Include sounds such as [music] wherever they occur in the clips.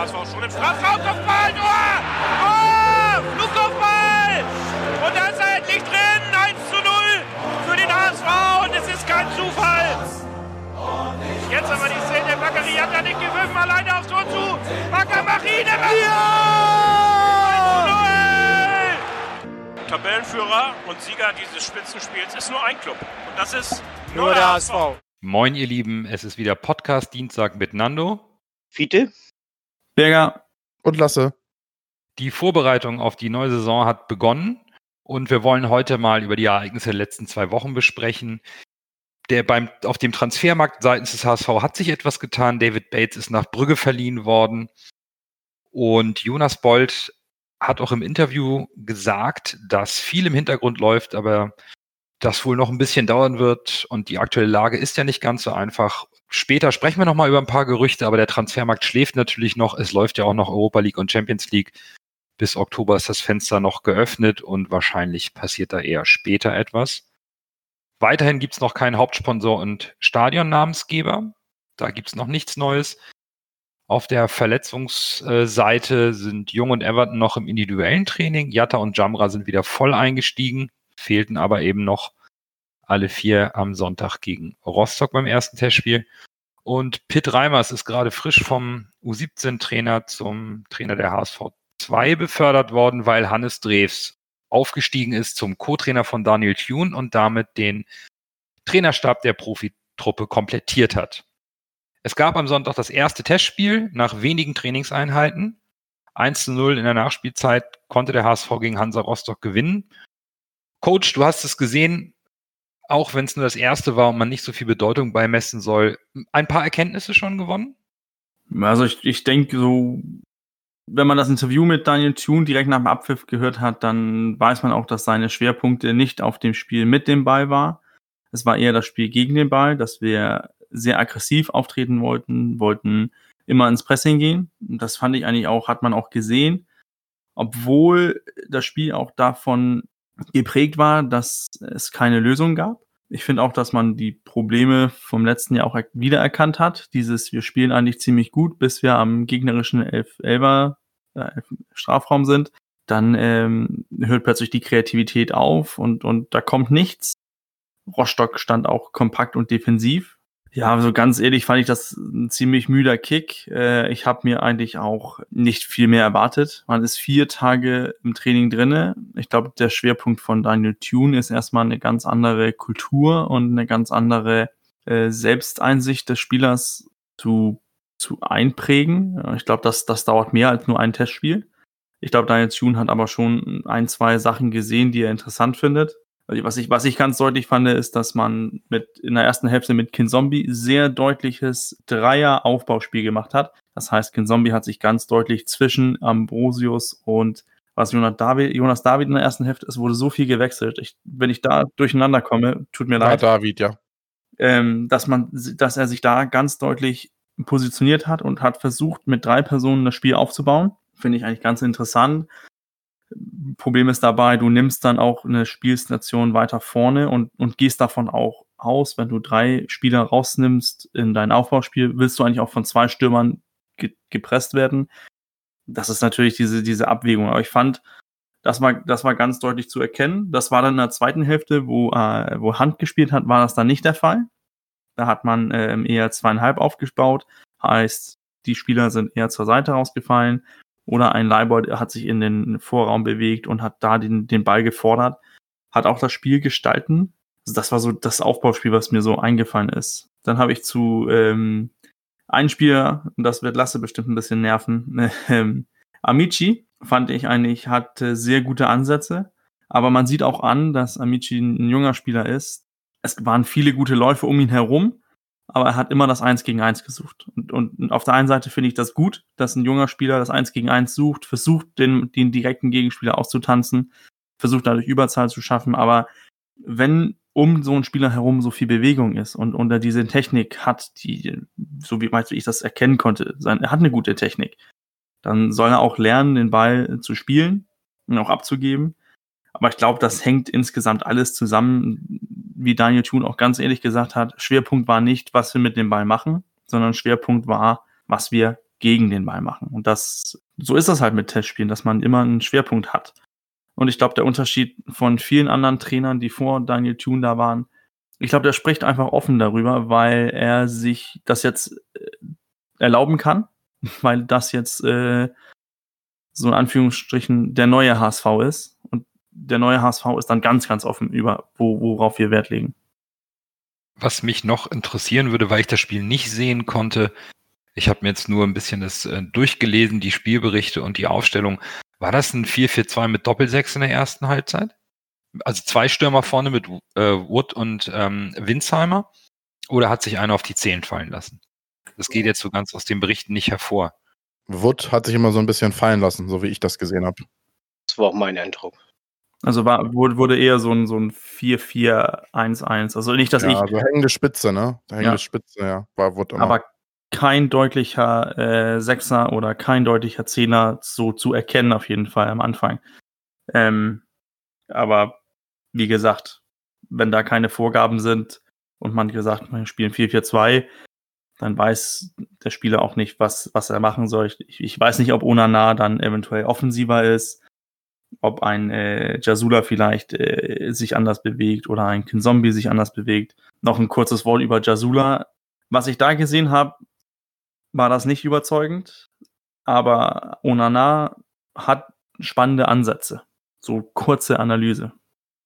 HSV schon im Strafraum, Kopfball, Tor! Tor! Flugkopfball! Und da ist er endlich drin, 1 zu 0 für den HSV und es ist kein Zufall. Jetzt aber die Szene, Bakary hat da nicht gewürfen, alleine aufs Tor zu. Bakker Machine, ja! Tabellenführer und Sieger dieses Spitzenspiels ist nur ein Club. Und das ist nur, nur der HSV. Moin, ihr Lieben, es ist wieder Podcast Dienstag mit Nando. Fiete. Berger. Und Lasse. Die Vorbereitung auf die neue Saison hat begonnen und wir wollen heute mal über die Ereignisse der letzten zwei Wochen besprechen. Der beim, auf dem Transfermarkt seitens des HSV hat sich etwas getan. David Bates ist nach Brügge verliehen worden. Und Jonas Bold hat auch im Interview gesagt, dass viel im Hintergrund läuft, aber das wohl noch ein bisschen dauern wird. Und die aktuelle Lage ist ja nicht ganz so einfach. Später sprechen wir nochmal über ein paar Gerüchte, aber der Transfermarkt schläft natürlich noch. Es läuft ja auch noch Europa League und Champions League. Bis Oktober ist das Fenster noch geöffnet und wahrscheinlich passiert da eher später etwas. Weiterhin gibt es noch keinen Hauptsponsor und Stadionnamensgeber. Da gibt es noch nichts Neues. Auf der Verletzungsseite sind Jung und Everton noch im individuellen Training. Jatta und Jamra sind wieder voll eingestiegen, fehlten aber eben noch alle vier am Sonntag gegen Rostock beim ersten Testspiel. Und Pitt Reimers ist gerade frisch vom U17-Trainer zum Trainer der HSV 2 befördert worden, weil Hannes Drews aufgestiegen ist zum Co-Trainer von Daniel Thune und damit den Trainerstab der Profitruppe komplettiert hat. Es gab am Sonntag das erste Testspiel nach wenigen Trainingseinheiten. 1 zu 0 in der Nachspielzeit konnte der HSV gegen Hansa Rostock gewinnen. Coach, du hast es gesehen, auch wenn es nur das erste war und man nicht so viel Bedeutung beimessen soll, ein paar Erkenntnisse schon gewonnen? Also ich, ich denke so wenn man das Interview mit Daniel Thune direkt nach dem Abpfiff gehört hat, dann weiß man auch, dass seine Schwerpunkte nicht auf dem Spiel mit dem Ball war. Es war eher das Spiel gegen den Ball, dass wir sehr aggressiv auftreten wollten, wollten immer ins Pressing gehen. Das fand ich eigentlich auch, hat man auch gesehen. Obwohl das Spiel auch davon geprägt war, dass es keine Lösung gab. Ich finde auch, dass man die Probleme vom letzten Jahr auch wiedererkannt hat. Dieses, wir spielen eigentlich ziemlich gut, bis wir am gegnerischen Elf Elber äh, Strafraum sind, dann ähm, hört plötzlich die Kreativität auf und, und da kommt nichts. Rostock stand auch kompakt und defensiv. Ja, also ganz ehrlich fand ich das ein ziemlich müder Kick. Äh, ich habe mir eigentlich auch nicht viel mehr erwartet. Man ist vier Tage im Training drinne. Ich glaube, der Schwerpunkt von Daniel Thune ist erstmal eine ganz andere Kultur und eine ganz andere äh, Selbsteinsicht des Spielers zu zu einprägen. Ich glaube, das, das dauert mehr als nur ein Testspiel. Ich glaube, Daniel Thune hat aber schon ein, zwei Sachen gesehen, die er interessant findet. Was ich, was ich ganz deutlich fand, ist, dass man mit, in der ersten Hälfte mit Kinzombie sehr deutliches Dreier-Aufbauspiel gemacht hat. Das heißt, Kinzombie hat sich ganz deutlich zwischen Ambrosius und was Jonas David, Jonas David in der ersten Hälfte, es wurde so viel gewechselt. Ich, wenn ich da durcheinander komme, tut mir ja, leid. David, ja. Ähm, dass man, dass er sich da ganz deutlich positioniert hat und hat versucht, mit drei Personen das Spiel aufzubauen. Finde ich eigentlich ganz interessant. Problem ist dabei, du nimmst dann auch eine Spielstation weiter vorne und, und gehst davon auch aus, wenn du drei Spieler rausnimmst in dein Aufbauspiel, willst du eigentlich auch von zwei Stürmern ge gepresst werden. Das ist natürlich diese, diese Abwägung. Aber ich fand, das war, das war ganz deutlich zu erkennen. Das war dann in der zweiten Hälfte, wo, äh, wo Hand gespielt hat, war das dann nicht der Fall. Da hat man ähm, eher zweieinhalb aufgebaut. Heißt, die Spieler sind eher zur Seite rausgefallen. Oder ein Leibold hat sich in den Vorraum bewegt und hat da den, den Ball gefordert. Hat auch das Spiel gestalten. Also das war so das Aufbauspiel, was mir so eingefallen ist. Dann habe ich zu ähm, einem Spieler, und das wird Lasse bestimmt ein bisschen nerven, [laughs] ähm, Amici fand ich eigentlich, hat sehr gute Ansätze. Aber man sieht auch an, dass Amici ein junger Spieler ist, es waren viele gute Läufe um ihn herum, aber er hat immer das Eins gegen Eins gesucht. Und, und auf der einen Seite finde ich das gut, dass ein junger Spieler das Eins gegen Eins sucht, versucht, den, den direkten Gegenspieler auszutanzen, versucht dadurch Überzahl zu schaffen, aber wenn um so einen Spieler herum so viel Bewegung ist und, und er diese Technik hat, die, so wie ich das erkennen konnte, sein, er hat eine gute Technik, dann soll er auch lernen, den Ball zu spielen und auch abzugeben. Aber ich glaube, das hängt insgesamt alles zusammen, wie Daniel Thun auch ganz ehrlich gesagt hat. Schwerpunkt war nicht, was wir mit dem Ball machen, sondern Schwerpunkt war, was wir gegen den Ball machen. Und das, so ist das halt mit Testspielen, dass man immer einen Schwerpunkt hat. Und ich glaube, der Unterschied von vielen anderen Trainern, die vor Daniel Thune da waren, ich glaube, der spricht einfach offen darüber, weil er sich das jetzt äh, erlauben kann, weil das jetzt äh, so in Anführungsstrichen der neue HSV ist. Und der neue HSV ist dann ganz, ganz offen über, wo, worauf wir Wert legen. Was mich noch interessieren würde, weil ich das Spiel nicht sehen konnte, ich habe mir jetzt nur ein bisschen das äh, durchgelesen, die Spielberichte und die Aufstellung. War das ein 4-4-2 mit Doppelsechs in der ersten Halbzeit? Also zwei Stürmer vorne mit äh, Wood und ähm, Winsheimer? Oder hat sich einer auf die Zehen fallen lassen? Das geht jetzt so ganz aus den Berichten nicht hervor. Wood hat sich immer so ein bisschen fallen lassen, so wie ich das gesehen habe. Das war auch mein Eindruck. Also war, wurde eher so ein, so ein 4-4-1-1. Also nicht, dass ja, ich. Also hängende Spitze, ne? Hängende Ja. Spitze, ja. War Wood immer. aber kein deutlicher äh, Sechser oder kein deutlicher Zehner so zu erkennen, auf jeden Fall am Anfang. Ähm, aber wie gesagt, wenn da keine Vorgaben sind und man gesagt, wir spielen 4-4-2, dann weiß der Spieler auch nicht, was, was er machen soll. Ich, ich weiß nicht, ob Onana dann eventuell offensiver ist, ob ein äh, Jasula vielleicht äh, sich anders bewegt oder ein Kinzombie sich anders bewegt. Noch ein kurzes Wort über Jasula. Was ich da gesehen habe, war das nicht überzeugend, aber Onana hat spannende Ansätze. So kurze Analyse.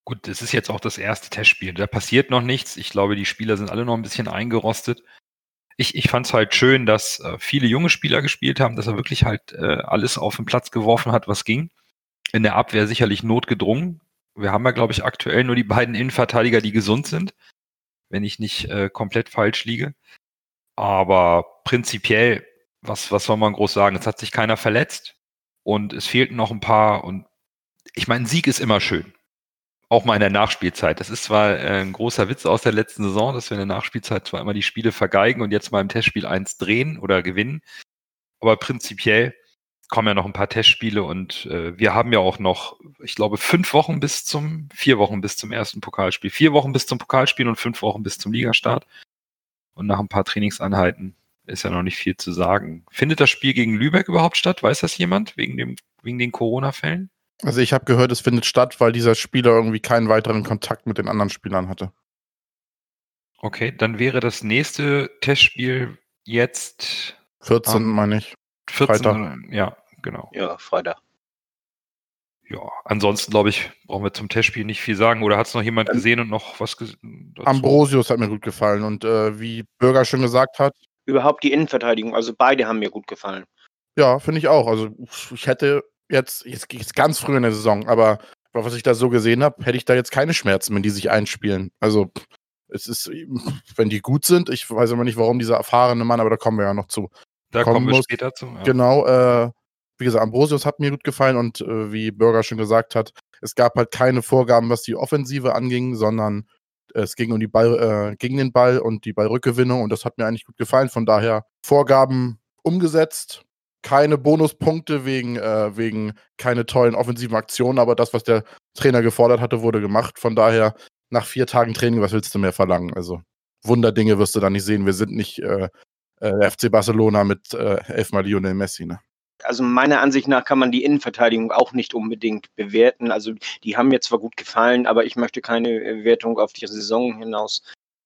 Gut, es ist jetzt auch das erste Testspiel. Da passiert noch nichts. Ich glaube, die Spieler sind alle noch ein bisschen eingerostet. Ich, ich fand es halt schön, dass äh, viele junge Spieler gespielt haben, dass er wirklich halt äh, alles auf den Platz geworfen hat, was ging. In der Abwehr sicherlich notgedrungen. Wir haben ja, glaube ich, aktuell nur die beiden Innenverteidiger, die gesund sind, wenn ich nicht äh, komplett falsch liege. Aber prinzipiell, was, was soll man groß sagen? Es hat sich keiner verletzt und es fehlten noch ein paar. Und ich meine, Sieg ist immer schön. Auch mal in der Nachspielzeit. Das ist zwar äh, ein großer Witz aus der letzten Saison, dass wir in der Nachspielzeit zwar immer die Spiele vergeigen und jetzt mal im Testspiel eins drehen oder gewinnen. Aber prinzipiell kommen ja noch ein paar Testspiele und äh, wir haben ja auch noch, ich glaube, fünf Wochen bis zum, vier Wochen bis zum ersten Pokalspiel. Vier Wochen bis zum Pokalspiel und fünf Wochen bis zum Ligastart. Und nach ein paar Trainingseinheiten ist ja noch nicht viel zu sagen. Findet das Spiel gegen Lübeck überhaupt statt? Weiß das jemand? Wegen, dem, wegen den Corona-Fällen? Also ich habe gehört, es findet statt, weil dieser Spieler irgendwie keinen weiteren Kontakt mit den anderen Spielern hatte. Okay, dann wäre das nächste Testspiel jetzt 14, Ähm, meine ich. 14. Freitag. Ja, genau. Ja, Freitag. Ja, ansonsten glaube ich, brauchen wir zum Testspiel nicht viel sagen. Oder hat es noch jemand Ähm, gesehen und noch was gesehen? Ambrosius hat mir gut gefallen und äh, wie Bürger schon gesagt hat, Überhaupt die Innenverteidigung, also beide haben mir gut gefallen. ja, finde ich auch. Also ich hätte jetzt, jetzt, jetzt ganz früh in der Saison, aber was ich da so gesehen habe, hätte ich da jetzt keine Schmerzen, wenn die sich einspielen. Also es ist, wenn die gut sind, ich weiß immer nicht, warum dieser erfahrene Mann, aber da kommen wir ja noch zu. Da kommen wir muss. später zu. Ja. Genau, äh, wie gesagt, Ambrosius hat mir gut gefallen und äh, wie Bürger schon gesagt hat, es gab halt keine Vorgaben, was die Offensive anging, sondern es ging um die Ball, äh, gegen den Ball und die Ballrückgewinnung und das hat mir eigentlich gut gefallen. Von daher Vorgaben umgesetzt, keine Bonuspunkte wegen, äh, wegen keine tollen offensiven Aktionen, aber das, was der Trainer gefordert hatte, wurde gemacht. Von daher nach vier Tagen Training, was willst du mehr verlangen? Also Wunderdinge wirst du da nicht sehen. Wir sind nicht äh, äh, FC Barcelona mit äh, elfmal Lionel Messi. Ne? Also meiner Ansicht nach kann man die Innenverteidigung auch nicht unbedingt bewerten. Also die haben mir zwar gut gefallen, aber ich möchte keine äh, Wertung auf die Saison hinaus.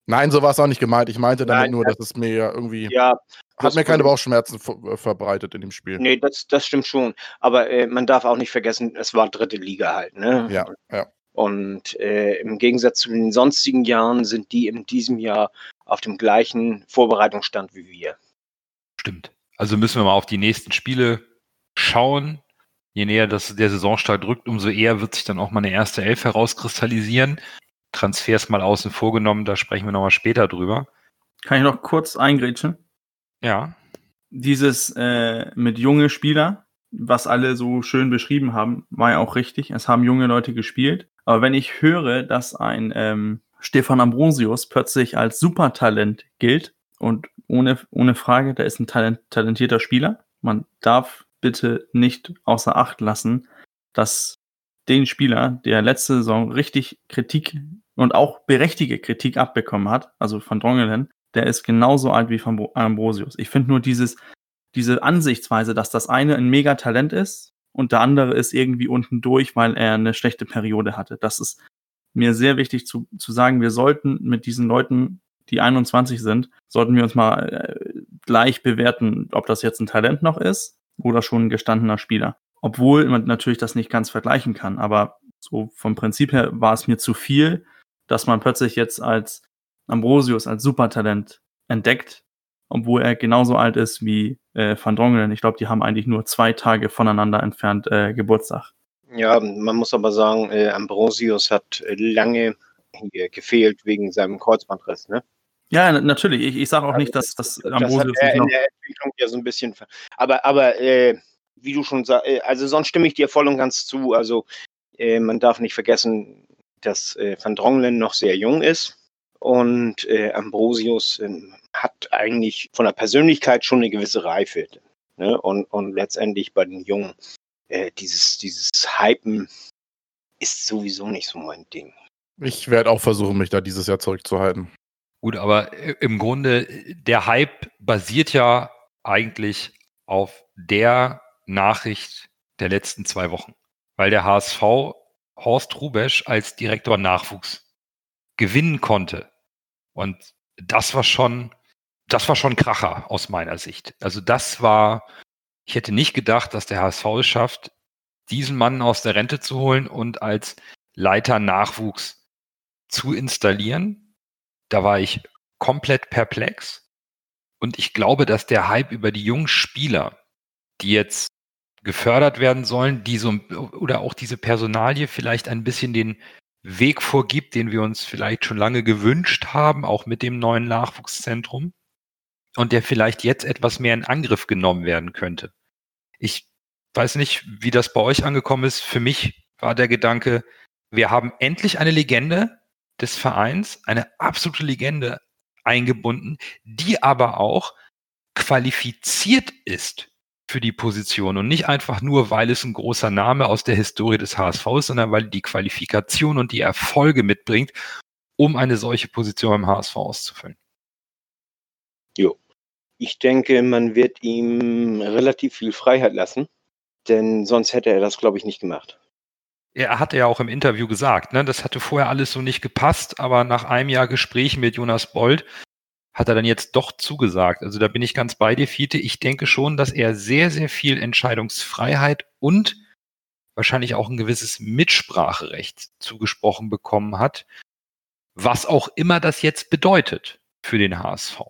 Nein, so war es auch nicht gemeint. Ich meinte damit Nein, nur, das- dass es mir ja irgendwie Ja, hat mir keine Bauchschmerzen ver verbreitet in dem Spiel. nee, das, das stimmt schon. Aber äh, man darf auch nicht vergessen, es war dritte Liga halt. Ne? Ja, ja. Und äh, im Gegensatz zu den sonstigen Jahren sind die in diesem Jahr auf dem gleichen Vorbereitungsstand wie wir. Stimmt. Also müssen wir mal auf die nächsten Spiele schauen. Je näher das der Saisonstart rückt, umso eher wird sich dann auch mal eine erste Elf herauskristallisieren. Transfers mal außen vor genommen, da sprechen wir nochmal später drüber. Kann ich noch kurz eingrätschen? Ja, Dieses äh, mit junge Spieler, was alle so schön beschrieben haben, war ja auch richtig. Es haben junge Leute gespielt. Aber wenn ich höre, dass ein ähm, Stefan Ambrosius plötzlich als Supertalent gilt und ohne, ohne Frage, der ist ein talent, talentierter Spieler. Man darf bitte nicht außer Acht lassen, dass den Spieler, der letzte Saison richtig Kritik und auch berechtigte Kritik abbekommen hat, also von Drongelen, der ist genauso alt wie von Bro- Ambrosius. Ich finde nur dieses, diese Ansichtsweise, dass das eine ein Megatalent ist und der andere ist irgendwie unten durch, weil er eine schlechte Periode hatte. Das ist mir sehr wichtig zu, zu sagen, wir sollten mit diesen Leuten, die 21 sind, sollten wir uns mal äh, gleich bewerten, ob das jetzt ein Talent noch ist oder schon ein gestandener Spieler. Obwohl man natürlich das nicht ganz vergleichen kann, aber so vom Prinzip her war es mir zu viel, dass man plötzlich jetzt als Ambrosius als Supertalent entdeckt, obwohl er genauso alt ist wie äh, Van Drongelen. Ich glaube, die haben eigentlich nur zwei Tage voneinander entfernt äh, Geburtstag. Ja, man muss aber sagen, äh, Ambrosius hat äh, lange gefehlt wegen seinem Kreuzbandriss, ne? Ja, natürlich. Ich, ich sage auch nicht, dass, dass Ambrosius das hat er in der Entwicklung ja so ein bisschen. Aber, aber äh, wie du schon sagst, äh, also sonst stimme ich dir voll und ganz zu. Also man darf nicht vergessen, dass Van Dronglen noch sehr jung ist und äh, Ambrosius ähm, hat eigentlich von der Persönlichkeit schon eine gewisse Reife. Ne? Und, und letztendlich bei den Jungen, äh, dieses, dieses Hypen ist sowieso nicht so mein Ding. Ich werde auch versuchen, mich da dieses Jahr zurückzuhalten. Gut, aber im Grunde, der Hype basiert ja eigentlich auf der Nachricht der letzten zwei Wochen, weil der HSV Horst Rubesch als Direktor Nachwuchs gewinnen konnte. Und das war schon, das war schon Kracher aus meiner Sicht. Also das war, ich hätte nicht gedacht, dass der HSV es schafft, diesen Mann aus der Rente zu holen und als Leiter Nachwuchs zu installieren. Da war ich komplett perplex. Und ich glaube, dass der Hype über die jungen Spieler, die jetzt gefördert werden sollen, die so, oder auch diese Personalie vielleicht ein bisschen den Weg vorgibt, den wir uns vielleicht schon lange gewünscht haben, auch mit dem neuen Nachwuchszentrum und der vielleicht jetzt etwas mehr in Angriff genommen werden könnte. Ich weiß nicht, wie das bei euch angekommen ist. Für mich war der Gedanke, wir haben endlich eine Legende des Vereins, eine absolute Legende eingebunden, die aber auch qualifiziert ist für die Position und nicht einfach nur, weil es ein großer Name aus der Historie des HSV ist, sondern weil die Qualifikation und die Erfolge mitbringt, um eine solche Position beim HSV auszufüllen. Jo. Ich denke, man wird ihm relativ viel Freiheit lassen, denn sonst hätte er das, glaube ich, nicht gemacht. Er hatte ja auch im Interview gesagt, ne, das hatte vorher alles so nicht gepasst, aber nach einem Jahr Gespräch mit Jonas Bold hat er dann jetzt doch zugesagt. Also da bin ich ganz bei dir, Fiete. Ich denke schon, dass er sehr, sehr viel Entscheidungsfreiheit und wahrscheinlich auch ein gewisses Mitspracherecht zugesprochen bekommen hat, was auch immer das jetzt bedeutet für den HSV.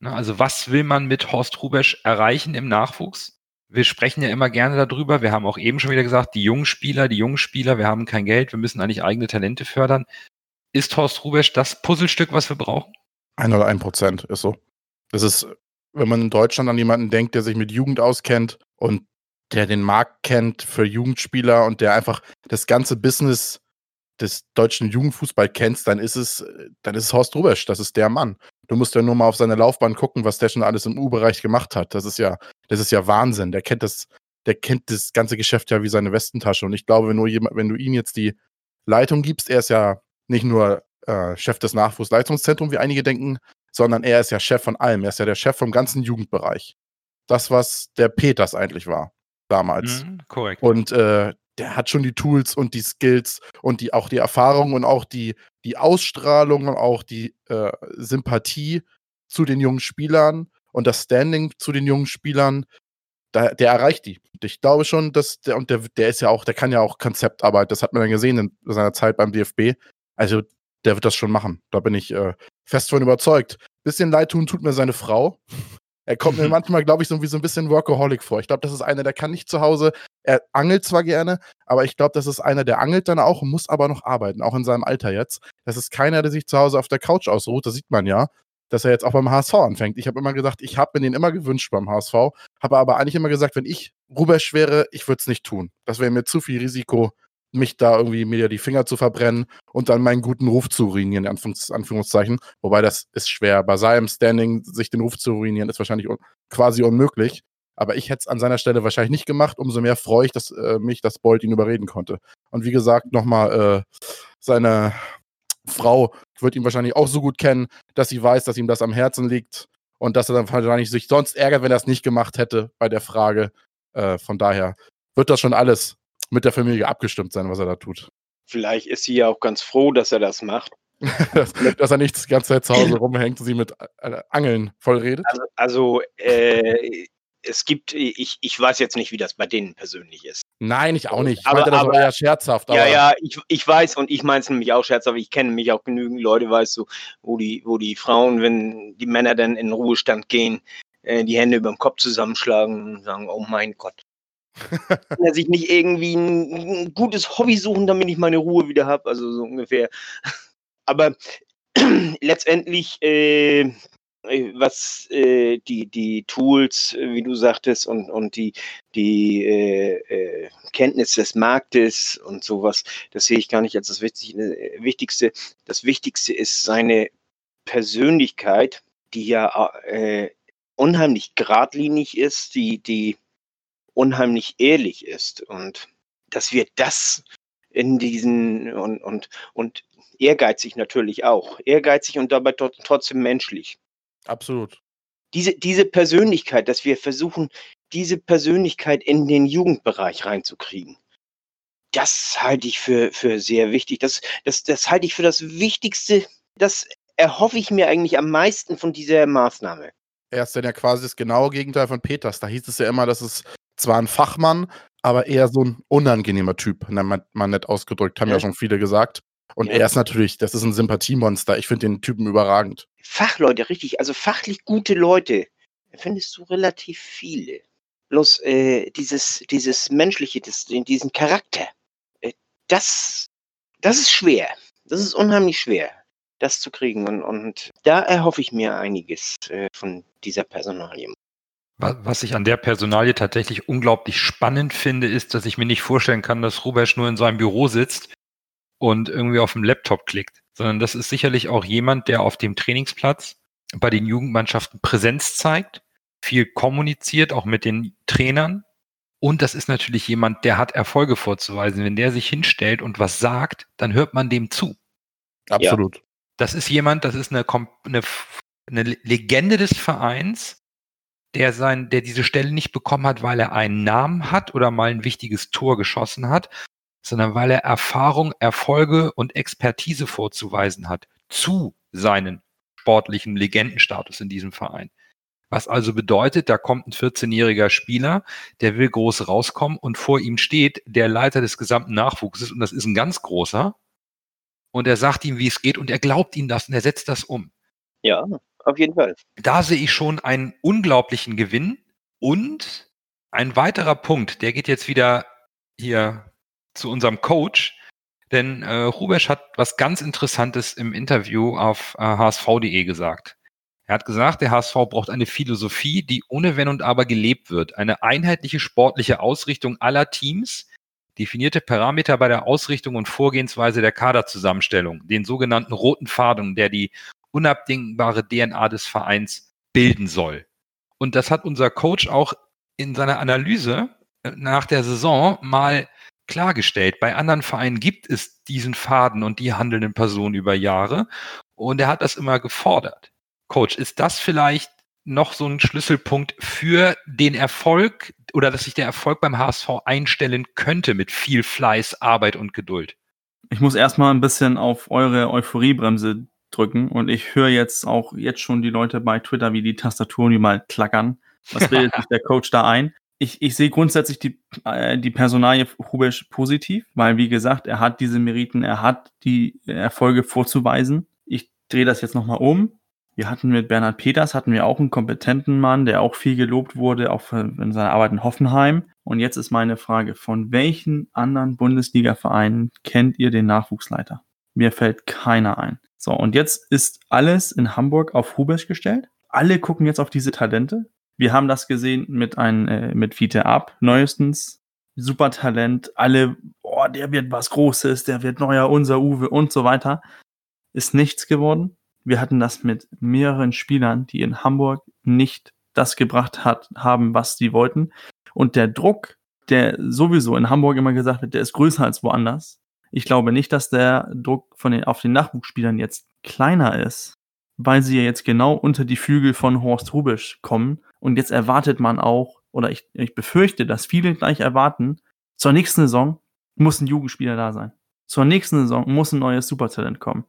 Ne, also was will man mit Horst Rubesch erreichen im Nachwuchs? Wir sprechen ja immer gerne darüber. Wir haben auch eben schon wieder gesagt, die jungen Spieler, die jungen Spieler, wir haben kein Geld, wir müssen eigentlich eigene Talente fördern. Ist Horst Rubesch das Puzzlestück, was wir brauchen? Ein oder ein Prozent ist so. Das ist, wenn man in Deutschland an jemanden denkt, der sich mit Jugend auskennt und der den Markt kennt für Jugendspieler und der einfach das ganze Business des deutschen Jugendfußball kennt, dann ist es, dann ist es Horst Rubesch, das ist der Mann. Du musst ja nur mal auf seine Laufbahn gucken, was der schon alles im U-Bereich gemacht hat. Das ist ja, das ist ja Wahnsinn. Der kennt das, der kennt das ganze Geschäft ja wie seine Westentasche. Und ich glaube, wenn, nur jemand, wenn du ihm jetzt die Leitung gibst, er ist ja nicht nur äh, Chef des Nachwuchsleistungszentrums, wie einige denken, sondern er ist ja Chef von allem. Er ist ja der Chef vom ganzen Jugendbereich. Das, was der Peters eigentlich war damals. Mhm, korrekt. Und äh, der hat schon die Tools und die Skills und die, auch die Erfahrung und auch die, die Ausstrahlung und auch die äh, Sympathie zu den jungen Spielern und das Standing zu den jungen Spielern, da, der erreicht die. Ich glaube schon, dass der, und der, der ist ja auch, der kann ja auch Konzeptarbeit, das hat man dann gesehen in seiner Zeit beim DFB. Also der wird das schon machen. Da bin ich äh, fest von überzeugt. Bisschen leid tun tut mir seine Frau. Er kommt mir manchmal, glaube ich, so wie so ein bisschen Workaholic vor. Ich glaube, das ist einer, der kann nicht zu Hause. Er angelt zwar gerne, aber ich glaube, das ist einer, der angelt dann auch, muss aber noch arbeiten, auch in seinem Alter jetzt. Das ist keiner, der sich zu Hause auf der Couch ausruht. Das sieht man ja, dass er jetzt auch beim HSV anfängt. Ich habe immer gesagt, ich habe mir den immer gewünscht beim HSV, habe aber eigentlich immer gesagt, wenn ich Rubesch wäre, ich würde es nicht tun. Das wäre mir zu viel Risiko mich da irgendwie mir die Finger zu verbrennen und dann meinen guten Ruf zu ruinieren, in Anführungs Anführungszeichen. Wobei das ist schwer. Bei seinem Standing sich den Ruf zu ruinieren, ist wahrscheinlich un quasi unmöglich. Aber ich hätte es an seiner Stelle wahrscheinlich nicht gemacht. Umso mehr freue ich dass, äh, mich, dass Bolt ihn überreden konnte. Und wie gesagt, nochmal äh, seine Frau wird ihn wahrscheinlich auch so gut kennen, dass sie weiß, dass ihm das am Herzen liegt und dass er dann wahrscheinlich sich sonst ärgert, wenn er es nicht gemacht hätte bei der Frage. Äh, von daher wird das schon alles mit der Familie abgestimmt sein, was er da tut. Vielleicht ist sie ja auch ganz froh, dass er das macht. dass, [laughs] dass, er nicht die ganze Zeit zu Hause [laughs] rumhängt und sie mit äh, Angeln vollredet. Also, also äh, es gibt, ich, ich weiß jetzt nicht, wie das bei denen persönlich ist. Nein, ich auch nicht. Ich aber, meinte das aber, eher scherzhaft. ja, ja, ich, ich weiß und ich meine es nämlich auch scherzhaft. Ich kenne mich auch genügend Leute, weißt du, wo die, wo die Frauen, wenn die Männer dann in den Ruhestand gehen, äh, die Hände über dem Kopf zusammenschlagen und sagen, oh mein Gott. [laughs] dass ich nicht irgendwie ein, ein, gutes Hobby suchen, damit ich meine Ruhe wieder habe, also so ungefähr. [laughs] Aber [clears throat] letztendlich äh, äh, was äh, die, die Tools, äh, wie du sagtest, und, und die, die äh, äh, Kenntnis des Marktes und sowas, das sehe ich gar nicht als das Wichtigste. Das Wichtigste ist seine Persönlichkeit, die ja äh, unheimlich geradlinig ist, die, die unheimlich ehrlich ist. Und dass wir das in diesen und, und, und ehrgeizig natürlich auch. Ehrgeizig und dabei trotzdem menschlich. Absolut. Diese, diese Persönlichkeit, dass wir versuchen, diese Persönlichkeit in den Jugendbereich reinzukriegen, das halte ich für, für sehr wichtig. Das, das, das halte ich für das Wichtigste. Das erhoffe ich mir eigentlich am meisten von dieser Maßnahme. Er ist dann ja quasi das genaue Gegenteil von Peters. Da hieß es ja immer, dass es zwar ein Fachmann, aber eher so ein unangenehmer Typ, mal, mal nett ausgedrückt, haben ja, ja schon viele gesagt. Und ja. er ist natürlich, das ist ein Sympathiemonster. Ich finde den Typen überragend. Fachleute, richtig. Also fachlich gute Leute findest du relativ viele. Bloß äh, dieses, dieses menschliche, das, diesen Charakter, äh, das, das ist schwer. Das ist unheimlich schwer, das zu kriegen. Und, und da erhoffe ich mir einiges äh, von dieser Personalie. Was ich an der Personalie tatsächlich unglaublich spannend finde, ist, dass ich mir nicht vorstellen kann, dass Rubesch nur in seinem Büro sitzt und irgendwie auf dem Laptop klickt, sondern das ist sicherlich auch jemand, der auf dem Trainingsplatz bei den Jugendmannschaften Präsenz zeigt, viel kommuniziert, auch mit den Trainern. Und das ist natürlich jemand, der hat Erfolge vorzuweisen. Wenn der sich hinstellt und was sagt, dann hört man dem zu. Absolut. Ja. Das ist jemand, das ist eine, eine, eine Legende des Vereins, der sein, der diese Stelle nicht bekommen hat, weil er einen Namen hat oder mal ein wichtiges Tor geschossen hat, sondern weil er Erfahrung, Erfolge und Expertise vorzuweisen hat zu seinen sportlichen Legendenstatus in diesem Verein. Was also bedeutet, da kommt ein 14-jähriger Spieler, der will groß rauskommen und vor ihm steht der Leiter des gesamten Nachwuchses und das ist ein ganz großer. Und er sagt ihm, wie es geht und er glaubt ihm das und er setzt das um. Ja, auf jeden Fall. Da sehe ich schon einen unglaublichen Gewinn und ein weiterer Punkt, der geht jetzt wieder hier zu unserem Coach, denn äh, Rubesch hat was ganz Interessantes im Interview auf äh, hsv.de gesagt. Er hat gesagt, der HSV braucht eine Philosophie, die ohne Wenn und Aber gelebt wird. Eine einheitliche sportliche Ausrichtung aller Teams, definierte Parameter bei der Ausrichtung und Vorgehensweise der Kaderzusammenstellung, den sogenannten roten Faden, der die unabdingbare DNA des Vereins bilden soll. Und das hat unser Coach auch in seiner Analyse äh, nach der Saison mal klargestellt. Bei anderen Vereinen gibt es diesen Faden und die handelnden Personen über Jahre. Und er hat das immer gefordert. Coach, ist das vielleicht noch so ein Schlüsselpunkt für den Erfolg oder dass sich der Erfolg beim HSV einstellen könnte mit viel Fleiß, Arbeit und Geduld? Ich muss erstmal ein bisschen auf eure Euphoriebremse drücken und ich höre jetzt auch jetzt schon die Leute bei Twitter, wie die Tastaturen die mal klackern. Was bildet sich [laughs] der Coach da ein? ich, ich sehe grundsätzlich die, äh, die Personalie Hubesch positiv, weil, wie gesagt, er hat diese Meriten, er hat die Erfolge vorzuweisen. Ich drehe das jetzt nochmal um. Wir hatten mit Bernhard Peters, hatten wir auch einen kompetenten Mann, der auch viel gelobt wurde, auch in seiner Arbeit in Hoffenheim. Und jetzt ist meine Frage, von welchen anderen Bundesliga-Vereinen kennt ihr den Nachwuchsleiter? Mir fällt keiner ein. So, und jetzt ist alles in Hamburg auf Hubesch gestellt. Alle gucken jetzt auf diese Talente. Wir haben das gesehen mit ein, äh, mit Fiete Ab, neuestens. Super Talent, alle, oh, der wird was Großes, der wird neuer, unser Uwe und so weiter. Ist nichts geworden. Wir hatten das mit mehreren Spielern, die in Hamburg nicht das gebracht hat, haben, was sie wollten. Und der Druck, der sowieso in Hamburg immer gesagt wird, der ist größer als woanders. Ich glaube nicht, dass der Druck von den, auf den Nachwuchsspielern jetzt kleiner ist, weil sie ja jetzt genau unter die Flügel von Horst Rubisch kommen. Und jetzt erwartet man auch, oder ich, ich befürchte, dass viele gleich erwarten, zur nächsten Saison muss ein Jugendspieler da sein. Zur nächsten Saison muss ein neues Supertalent kommen.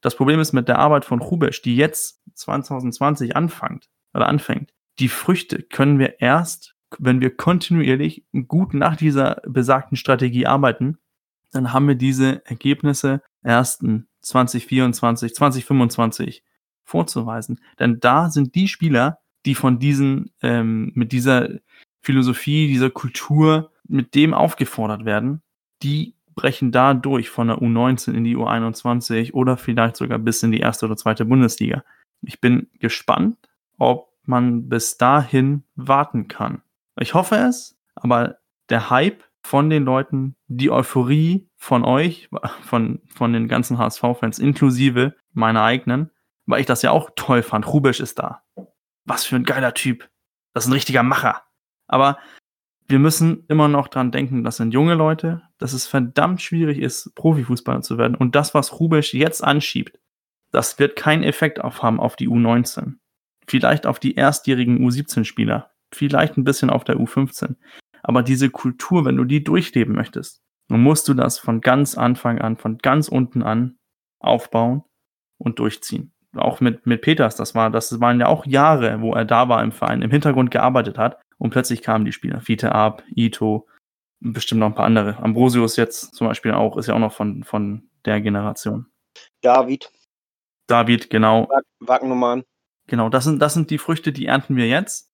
Das Problem ist mit der Arbeit von Rubisch, die jetzt 2020 anfängt oder anfängt, die Früchte können wir erst, wenn wir kontinuierlich gut nach dieser besagten Strategie arbeiten, dann haben wir diese Ergebnisse erst in 2024, 2025 vorzuweisen. Denn da sind die Spieler, die von diesen, ähm, mit dieser Philosophie, dieser Kultur, mit dem aufgefordert werden, die brechen da durch von der U19 in die U21 oder vielleicht sogar bis in die erste oder zweite Bundesliga. Ich bin gespannt, ob man bis dahin warten kann. Ich hoffe es, aber der Hype von den Leuten, die Euphorie von euch, von, von den ganzen HSV-Fans, inklusive meiner eigenen, weil ich das ja auch toll fand. Rubisch ist da. Was für ein geiler Typ. Das ist ein richtiger Macher. Aber wir müssen immer noch dran denken, das sind junge Leute, dass es verdammt schwierig ist, Profifußballer zu werden. Und das, was Rubisch jetzt anschiebt, das wird keinen Effekt aufhaben auf die U19. Vielleicht auf die erstjährigen U17-Spieler. Vielleicht ein bisschen auf der U15. Aber diese Kultur, wenn du die durchleben möchtest, dann musst du das von ganz Anfang an, von ganz unten an aufbauen und durchziehen. Auch mit, mit Peters, das war, das waren ja auch Jahre, wo er da war im Verein, im Hintergrund gearbeitet hat und plötzlich kamen die Spieler. Fiete Ab, Ito, bestimmt noch ein paar andere. Ambrosius jetzt zum Beispiel auch, ist ja auch noch von, von der Generation. David. David, genau. Wagnumann. Genau, das sind, das sind die Früchte, die ernten wir jetzt.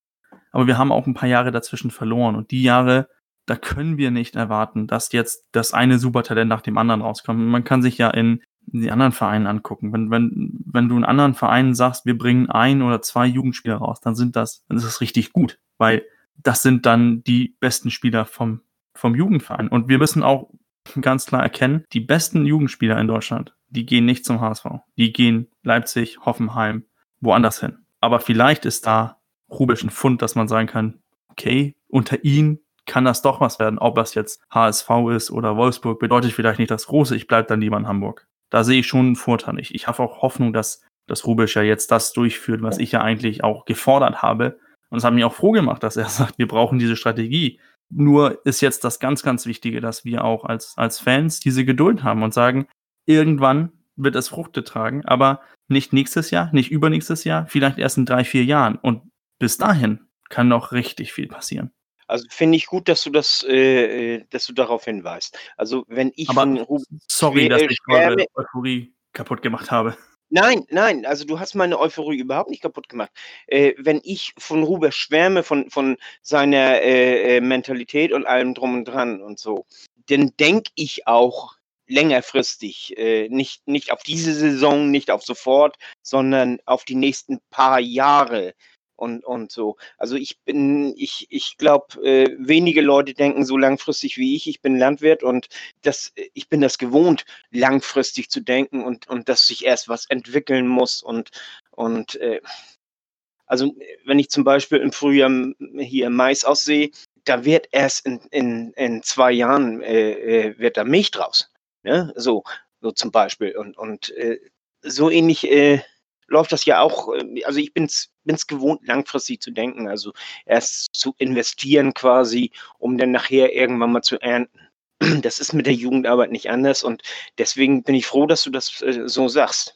Aber wir haben auch ein paar Jahre dazwischen verloren. Und die Jahre, da können wir nicht erwarten, dass jetzt das eine Supertalent nach dem anderen rauskommt. Man kann sich ja in die anderen Vereine angucken. Wenn, wenn, wenn du in anderen Vereinen sagst, wir bringen ein oder zwei Jugendspieler raus, dann sind das, dann ist das richtig gut. Weil das sind dann die besten Spieler vom, vom Jugendverein. Und wir müssen auch ganz klar erkennen, die besten Jugendspieler in Deutschland, die gehen nicht zum HSV. Die gehen Leipzig, Hoffenheim, woanders hin. Aber vielleicht ist da Rubisch ein Fund, dass man sagen kann, okay, unter ihn kann das doch was werden. Ob das jetzt HSV ist oder Wolfsburg, bedeutet vielleicht nicht das Große. Ich bleibe dann lieber in Hamburg. Da sehe ich schon einen Vorteil. Ich, ich habe auch Hoffnung, dass, dass Rubisch ja jetzt das durchführt, was ich ja eigentlich auch gefordert habe, und es hat mich auch froh gemacht, dass er [laughs] sagt, wir brauchen diese Strategie. Nur ist jetzt das ganz, ganz Wichtige, dass wir auch als, als Fans diese Geduld haben und sagen, irgendwann wird es Fruchte tragen, aber nicht nächstes Jahr, nicht übernächstes Jahr, vielleicht erst in drei, vier Jahren. Und bis dahin kann noch richtig viel passieren. Also finde ich gut, dass du das, äh, äh dass du darauf hinweist. Also wenn ich aber, sorry, dass ich eure Euphorie kaputt gemacht habe. Nein, nein, also du hast meine Euphorie überhaupt nicht kaputt gemacht. Äh, wenn ich von Ruber schwärme, von, von seiner äh, äh, Mentalität und allem drum und dran und so, dann denke ich auch längerfristig, äh, nicht, nicht auf diese Saison, nicht auf sofort, sondern auf die nächsten paar Jahre und, und so. Also ich bin, ich, ich glaube, äh, wenige Leute denken so langfristig wie ich. Ich bin Landwirt und das, ich bin das gewohnt, langfristig zu denken und, und dass sich erst was entwickeln muss und, und äh, also wenn ich zum Beispiel im Frühjahr hier Mais aussehe, da wird erst in, in, in zwei Jahren äh, äh wird da Milch draus. Ne? So, so zum Beispiel. Und, und äh, so ähnlich äh, läuft das ja auch, äh, also ich bin es gewohnt, langfristig zu denken, also erst zu investieren quasi, um dann nachher irgendwann mal zu ernten. [clears throat] Das ist mit der Jugendarbeit nicht anders und deswegen bin ich froh, dass du das äh, so sagst.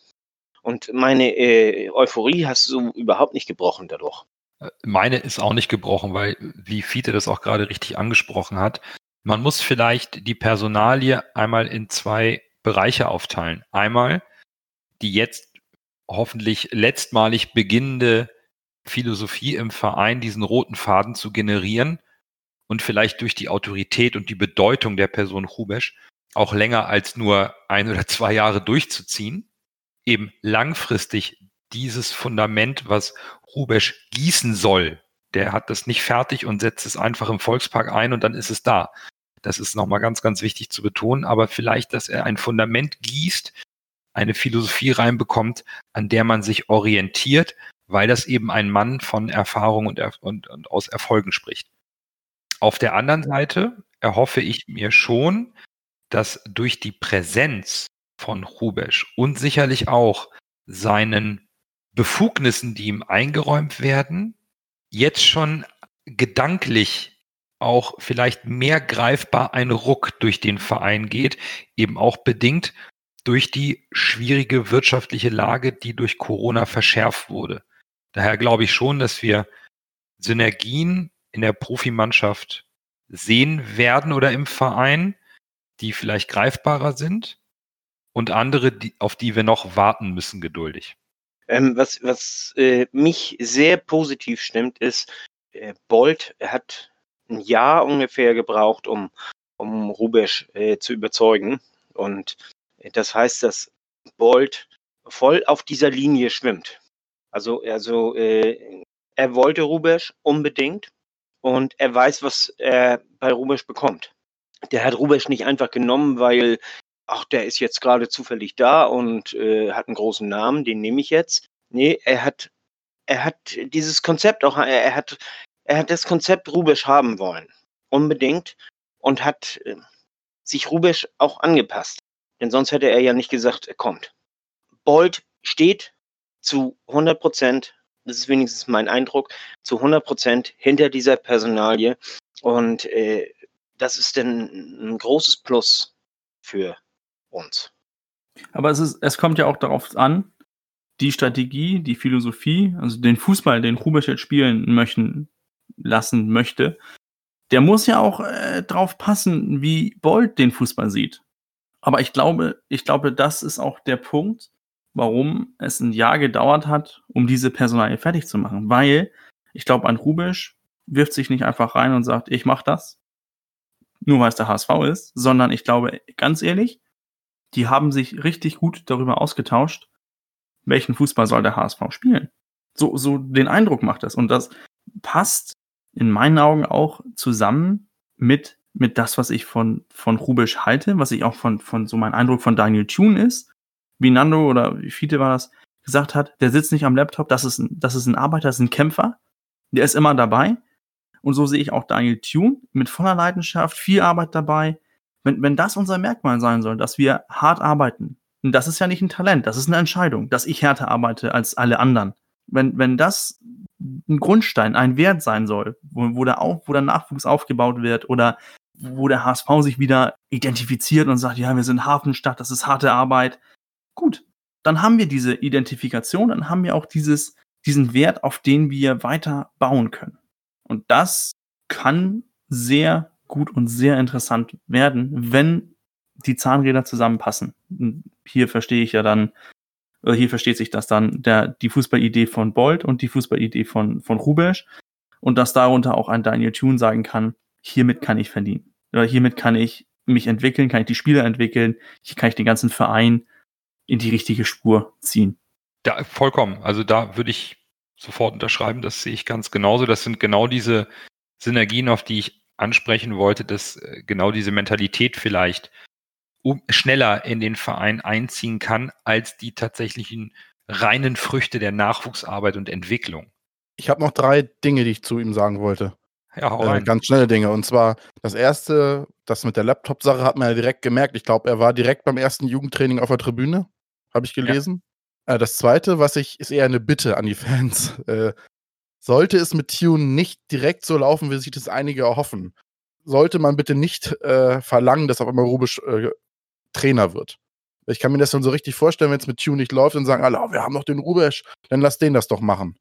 Und meine äh, Euphorie hast du überhaupt nicht gebrochen dadurch. Äh, meine ist auch nicht gebrochen, weil, wie Fiete das auch gerade richtig angesprochen hat, man muss vielleicht die Personalie einmal in zwei Bereiche aufteilen. Einmal die jetzt hoffentlich letztmalig beginnende Philosophie im Verein, diesen roten Faden zu generieren und vielleicht durch die Autorität und die Bedeutung der Person Hubesch auch länger als nur ein oder zwei Jahre durchzuziehen, eben langfristig dieses Fundament, was Rubesch gießen soll, der hat das nicht fertig und setzt es einfach im Volkspark ein und dann ist es da. Das ist nochmal ganz, ganz wichtig zu betonen, aber vielleicht, dass er ein Fundament gießt, eine Philosophie reinbekommt, an der man sich orientiert, weil das eben ein Mann von Erfahrung und, und, und aus Erfolgen spricht. Auf der anderen Seite erhoffe ich mir schon, dass durch die Präsenz von Rubesch und sicherlich auch seinen Befugnissen, die ihm eingeräumt werden, jetzt schon gedanklich auch vielleicht mehr greifbar ein Ruck durch den Verein geht, eben auch bedingt durch die schwierige wirtschaftliche Lage, die durch Corona verschärft wurde. Daher glaube ich schon, dass wir Synergien in der Profimannschaft sehen werden oder im Verein, die vielleicht greifbarer sind und andere, die, auf die wir noch warten müssen, geduldig. Ähm, was was äh, mich sehr positiv stimmt, ist, äh, Bolt hat ein Jahr ungefähr gebraucht, um, um Rubesch äh, zu überzeugen. Und das heißt, dass Bolt voll auf dieser Linie schwimmt. Also, also äh, er wollte Rubesch unbedingt und er weiß, was er bei Rubesch bekommt. Der hat Rubesch nicht einfach genommen, weil, ach, der ist jetzt gerade zufällig da und äh, hat einen großen Namen, den nehme ich jetzt. Nee, er hat, er hat dieses Konzept auch, er, er hat er hat das Konzept Rubisch haben wollen. Unbedingt. Und hat äh, sich Rubisch auch angepasst. Denn sonst hätte er ja nicht gesagt, er kommt. Bold steht zu 100 Prozent, das ist wenigstens mein Eindruck, zu 100 Prozent hinter dieser Personalie. Und äh, das ist dann ein großes Plus für uns. Aber es, ist, es kommt ja auch darauf an, die Strategie, die Philosophie, also den Fußball, den Rubisch jetzt spielen möchten, lassen möchte, der muss ja auch äh, drauf passen, wie Bolt den Fußball sieht. Aber ich glaube, ich glaube, das ist auch der Punkt, warum es ein Jahr gedauert hat, um diese Personalie fertig zu machen. Weil ich glaube, ein Rubisch wirft sich nicht einfach rein und sagt, ich mach das, nur weil es der HSV ist, sondern ich glaube, ganz ehrlich, die haben sich richtig gut darüber ausgetauscht, welchen Fußball soll der HSV spielen. So, so den Eindruck macht das. Und das passt in meinen Augen auch zusammen mit, mit das, was ich von, von Rubisch halte, was ich auch von, von so mein Eindruck von Daniel Thune ist, wie Nando oder wie Fiete war das, gesagt hat, der sitzt nicht am Laptop, das ist ein, das ist ein Arbeiter, das ist ein Kämpfer, der ist immer dabei. Und so sehe ich auch Daniel Thune mit voller Leidenschaft, viel Arbeit dabei. Wenn, wenn das unser Merkmal sein soll, dass wir hart arbeiten, und das ist ja nicht ein Talent, das ist eine Entscheidung, dass ich härter arbeite als alle anderen. Wenn, wenn das ein Grundstein, ein Wert sein soll, wo, wo, der, auf, wo der Nachwuchs aufgebaut wird oder wo der HSV sich wieder identifiziert und sagt, ja, wir sind Hafenstadt, das ist harte Arbeit. Gut, dann haben wir diese Identifikation, dann haben wir auch dieses, diesen Wert, auf den wir weiter bauen können. Und das kann sehr gut und sehr interessant werden, wenn die Zahnräder zusammenpassen. Hier verstehe ich ja dann äh, hier versteht sich das dann, der, die Fußballidee von Bolt und die Fußballidee von, von Rubesch und dass darunter auch ein Daniel Thune sagen kann, hiermit kann ich verdienen. Oder hiermit kann ich mich entwickeln, kann ich die Spieler entwickeln, hier kann ich den ganzen Verein in die richtige Spur ziehen. Da, vollkommen. Also da würde ich sofort unterschreiben, das sehe ich ganz genauso. Das sind genau diese Synergien, auf die ich ansprechen wollte, dass äh, genau diese Mentalität vielleicht um, schneller in den Verein einziehen kann als die tatsächlichen reinen Früchte der Nachwuchsarbeit und Entwicklung. Ich habe noch drei Dinge, die ich zu ihm sagen wollte. Ja, Äh, ganz schnelle Dinge. Und zwar das erste, das mit der Laptop-Sache hat man ja direkt gemerkt. Ich glaube, er war direkt beim ersten Jugendtraining auf der Tribüne. Habe ich gelesen. Äh, das zweite, was ich, ist eher eine Bitte an die Fans. [laughs] Äh, sollte es mit Tune nicht direkt so laufen, wie sich das einige erhoffen, sollte man bitte nicht äh, verlangen, dass auf einmal Rubisch äh, Trainer wird. Ich kann mir das dann so richtig vorstellen, wenn es mit Tune nicht läuft und sagen alle, oh, wir haben noch den Rubesch, dann lass den das doch machen.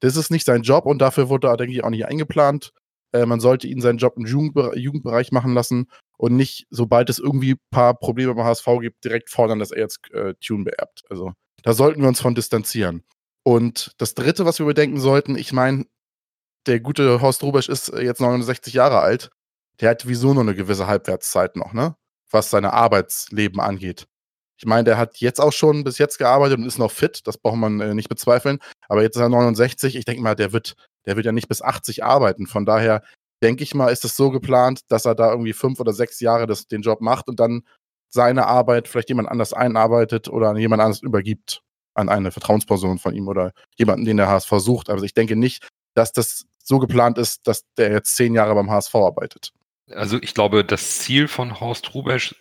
Das ist nicht sein Job und dafür wurde er, denke ich, auch nicht eingeplant. Äh, man sollte ihn seinen Job im Jugendbe Jugendbereich machen lassen und nicht, sobald es irgendwie ein paar Probleme beim HSV gibt, direkt fordern, dass er jetzt äh, Tune beerbt. Also da sollten wir uns von distanzieren. Und das Dritte, was wir bedenken sollten, ich meine, der gute Horst Rubesch ist äh, jetzt 69 Jahre alt. Der hat wieso nur eine gewisse Halbwertszeit noch, ne? Was seine Arbeitsleben angeht. Ich meine, der hat jetzt auch schon bis jetzt gearbeitet und ist noch fit, das braucht man äh, nicht bezweifeln. Aber jetzt ist er 69, ich denke mal, der wird, der wird ja nicht bis 80 arbeiten. Von daher denke ich mal, ist es so geplant, dass er da irgendwie fünf oder sechs Jahre das, den Job macht und dann seine Arbeit vielleicht jemand anders einarbeitet oder an jemand anderes übergibt. An eine Vertrauensperson von ihm oder jemanden, den der HSV sucht. Also ich denke nicht, dass das so geplant ist, dass der jetzt zehn Jahre beim HSV arbeitet. Also ich glaube, das Ziel von Horst Rubesch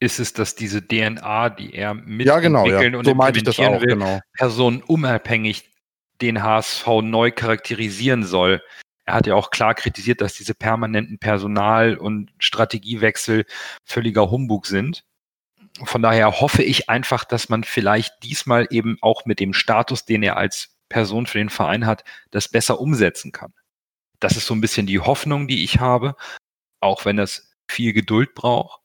ist es, dass diese DNA, die er mitentwickeln Ja, genau, ja. und So das implementieren auch, will, genau. personenunabhängig den HSV neu charakterisieren soll. Er hat ja auch klar kritisiert, dass diese permanenten Personal- und Strategiewechsel völliger Humbug sind. Von daher hoffe ich einfach, dass man vielleicht diesmal eben auch mit dem Status, den er als Person für den Verein hat, das besser umsetzen kann. Das ist so ein bisschen die Hoffnung, die ich habe, auch wenn das viel Geduld braucht.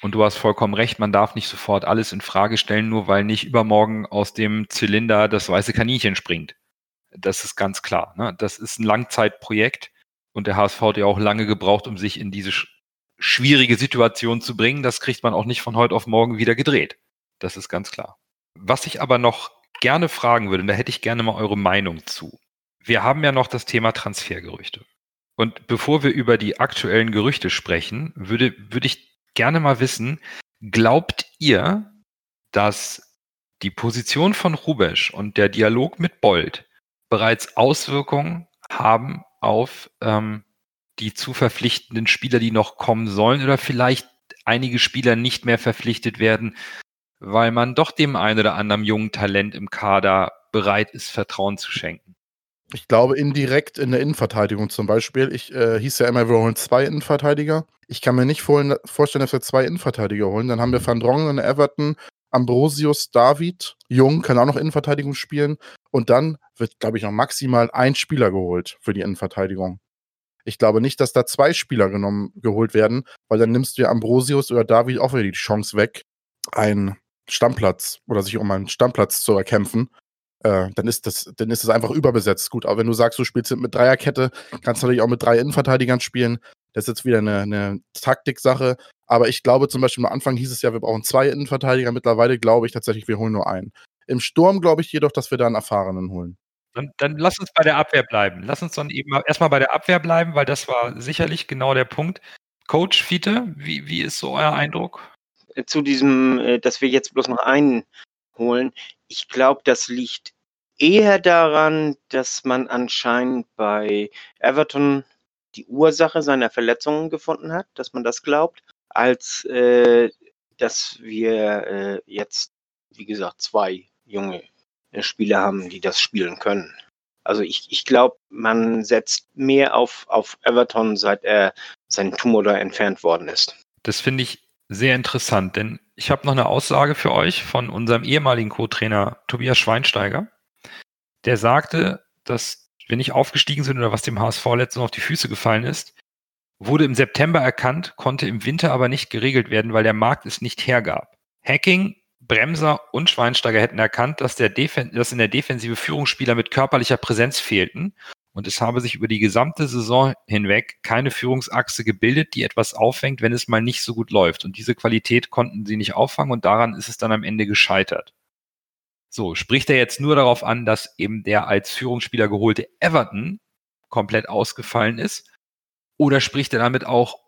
Und du hast vollkommen recht, man darf nicht sofort alles in Frage stellen, nur weil nicht übermorgen aus dem Zylinder das weiße Kaninchen springt. Das ist ganz klar. Ne? Das ist ein Langzeitprojekt und der HSV hat ja auch lange gebraucht, um sich in diese sch schwierige Situation zu bringen. Das kriegt man auch nicht von heute auf morgen wieder gedreht. Das ist ganz klar. Was ich aber noch gerne fragen würde, und da hätte ich gerne mal eure Meinung zu. Wir haben ja noch das Thema Transfergerüchte. Und bevor wir über die aktuellen Gerüchte sprechen, würde, würde ich gerne mal wissen, glaubt ihr, dass die Position von Rubesch und der Dialog mit Bold bereits Auswirkungen haben auf ähm, die zu verpflichtenden Spieler, die noch kommen sollen oder vielleicht einige Spieler nicht mehr verpflichtet werden, weil man doch dem einen oder anderen jungen Talent im Kader bereit ist, Vertrauen zu schenken. Ich glaube, indirekt in der Innenverteidigung zum Beispiel. Ich äh, hieß ja immer, wir holen zwei Innenverteidiger. Ich kann mir nicht vorstellen, dass wir zwei Innenverteidiger holen. Dann haben wir Van Drongen, Everton, Ambrosius, David. Jung kann auch noch Innenverteidigung spielen. Und dann wird, glaube ich, noch maximal ein Spieler geholt für die Innenverteidigung. Ich glaube nicht, dass da zwei Spieler genommen, geholt werden, weil dann nimmst du ja Ambrosius oder David auch wieder die Chance weg, einen Stammplatz oder sich um einen Stammplatz zu erkämpfen. Äh, dann ist das, dann ist es einfach überbesetzt. Gut, aber wenn du sagst, du spielst mit Dreierkette, kannst du natürlich auch mit drei Innenverteidigern spielen. Das ist jetzt wieder eine, eine Taktiksache. Aber ich glaube zum Beispiel am Anfang hieß es ja, wir brauchen zwei Innenverteidiger. Mittlerweile glaube ich tatsächlich, wir holen nur einen. Im Sturm glaube ich jedoch, dass wir da einen Erfahrenen holen. Dann, dann lass uns bei der Abwehr bleiben. Lass uns dann eben erstmal bei der Abwehr bleiben, weil das war sicherlich genau der Punkt. Coach Fiete, wie, wie ist so euer Eindruck? Zu diesem, äh, dass wir jetzt bloß noch einen holen. Ich glaube, das liegt eher daran, dass man anscheinend bei Everton die Ursache seiner Verletzungen gefunden hat, dass man das glaubt, als äh, dass wir äh, jetzt, wie gesagt, zwei junge äh, Spieler haben, die das spielen können. Also ich, ich glaube, man setzt mehr auf, auf Everton, seit er sein Tumor da entfernt worden ist. Das finde ich sehr interessant, denn ich habe noch eine Aussage für euch von unserem ehemaligen Co-Trainer Tobias Schweinsteiger. Der sagte, dass wir nicht aufgestiegen sind oder was dem HSV letztens auf die Füße gefallen ist, wurde im September erkannt, konnte im Winter aber nicht geregelt werden, weil der Markt es nicht hergab. Hacking, Bremser und Schweinsteiger hätten erkannt, dass, der dass in der Defensive Führungsspieler mit körperlicher Präsenz fehlten und es habe sich über die gesamte Saison hinweg keine Führungsachse gebildet, die etwas auffängt, wenn es mal nicht so gut läuft. Und diese Qualität konnten sie nicht auffangen und daran ist es dann am Ende gescheitert. So, spricht er jetzt nur darauf an, dass eben der als Führungsspieler geholte Everton komplett ausgefallen ist? Oder spricht er damit auch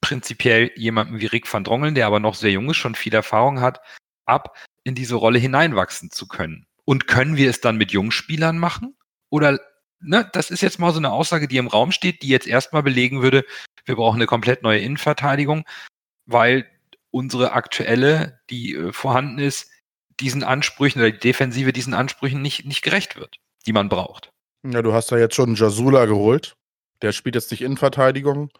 prinzipiell jemanden wie Rick van Drongeln, der aber noch sehr jung ist, schon viel Erfahrung hat, ab, in diese Rolle hineinwachsen zu können? Und können wir es dann mit Jungspielern machen? Oder ne, das ist jetzt mal so eine Aussage, die im Raum steht, die jetzt erstmal belegen würde, wir brauchen eine komplett neue Innenverteidigung, weil unsere aktuelle, die äh, vorhanden ist, diesen Ansprüchen oder die Defensive diesen Ansprüchen nicht, nicht gerecht wird, die man braucht. Ja, du hast ja jetzt schon Jasula geholt. Der spielt jetzt nicht Innenverteidigung,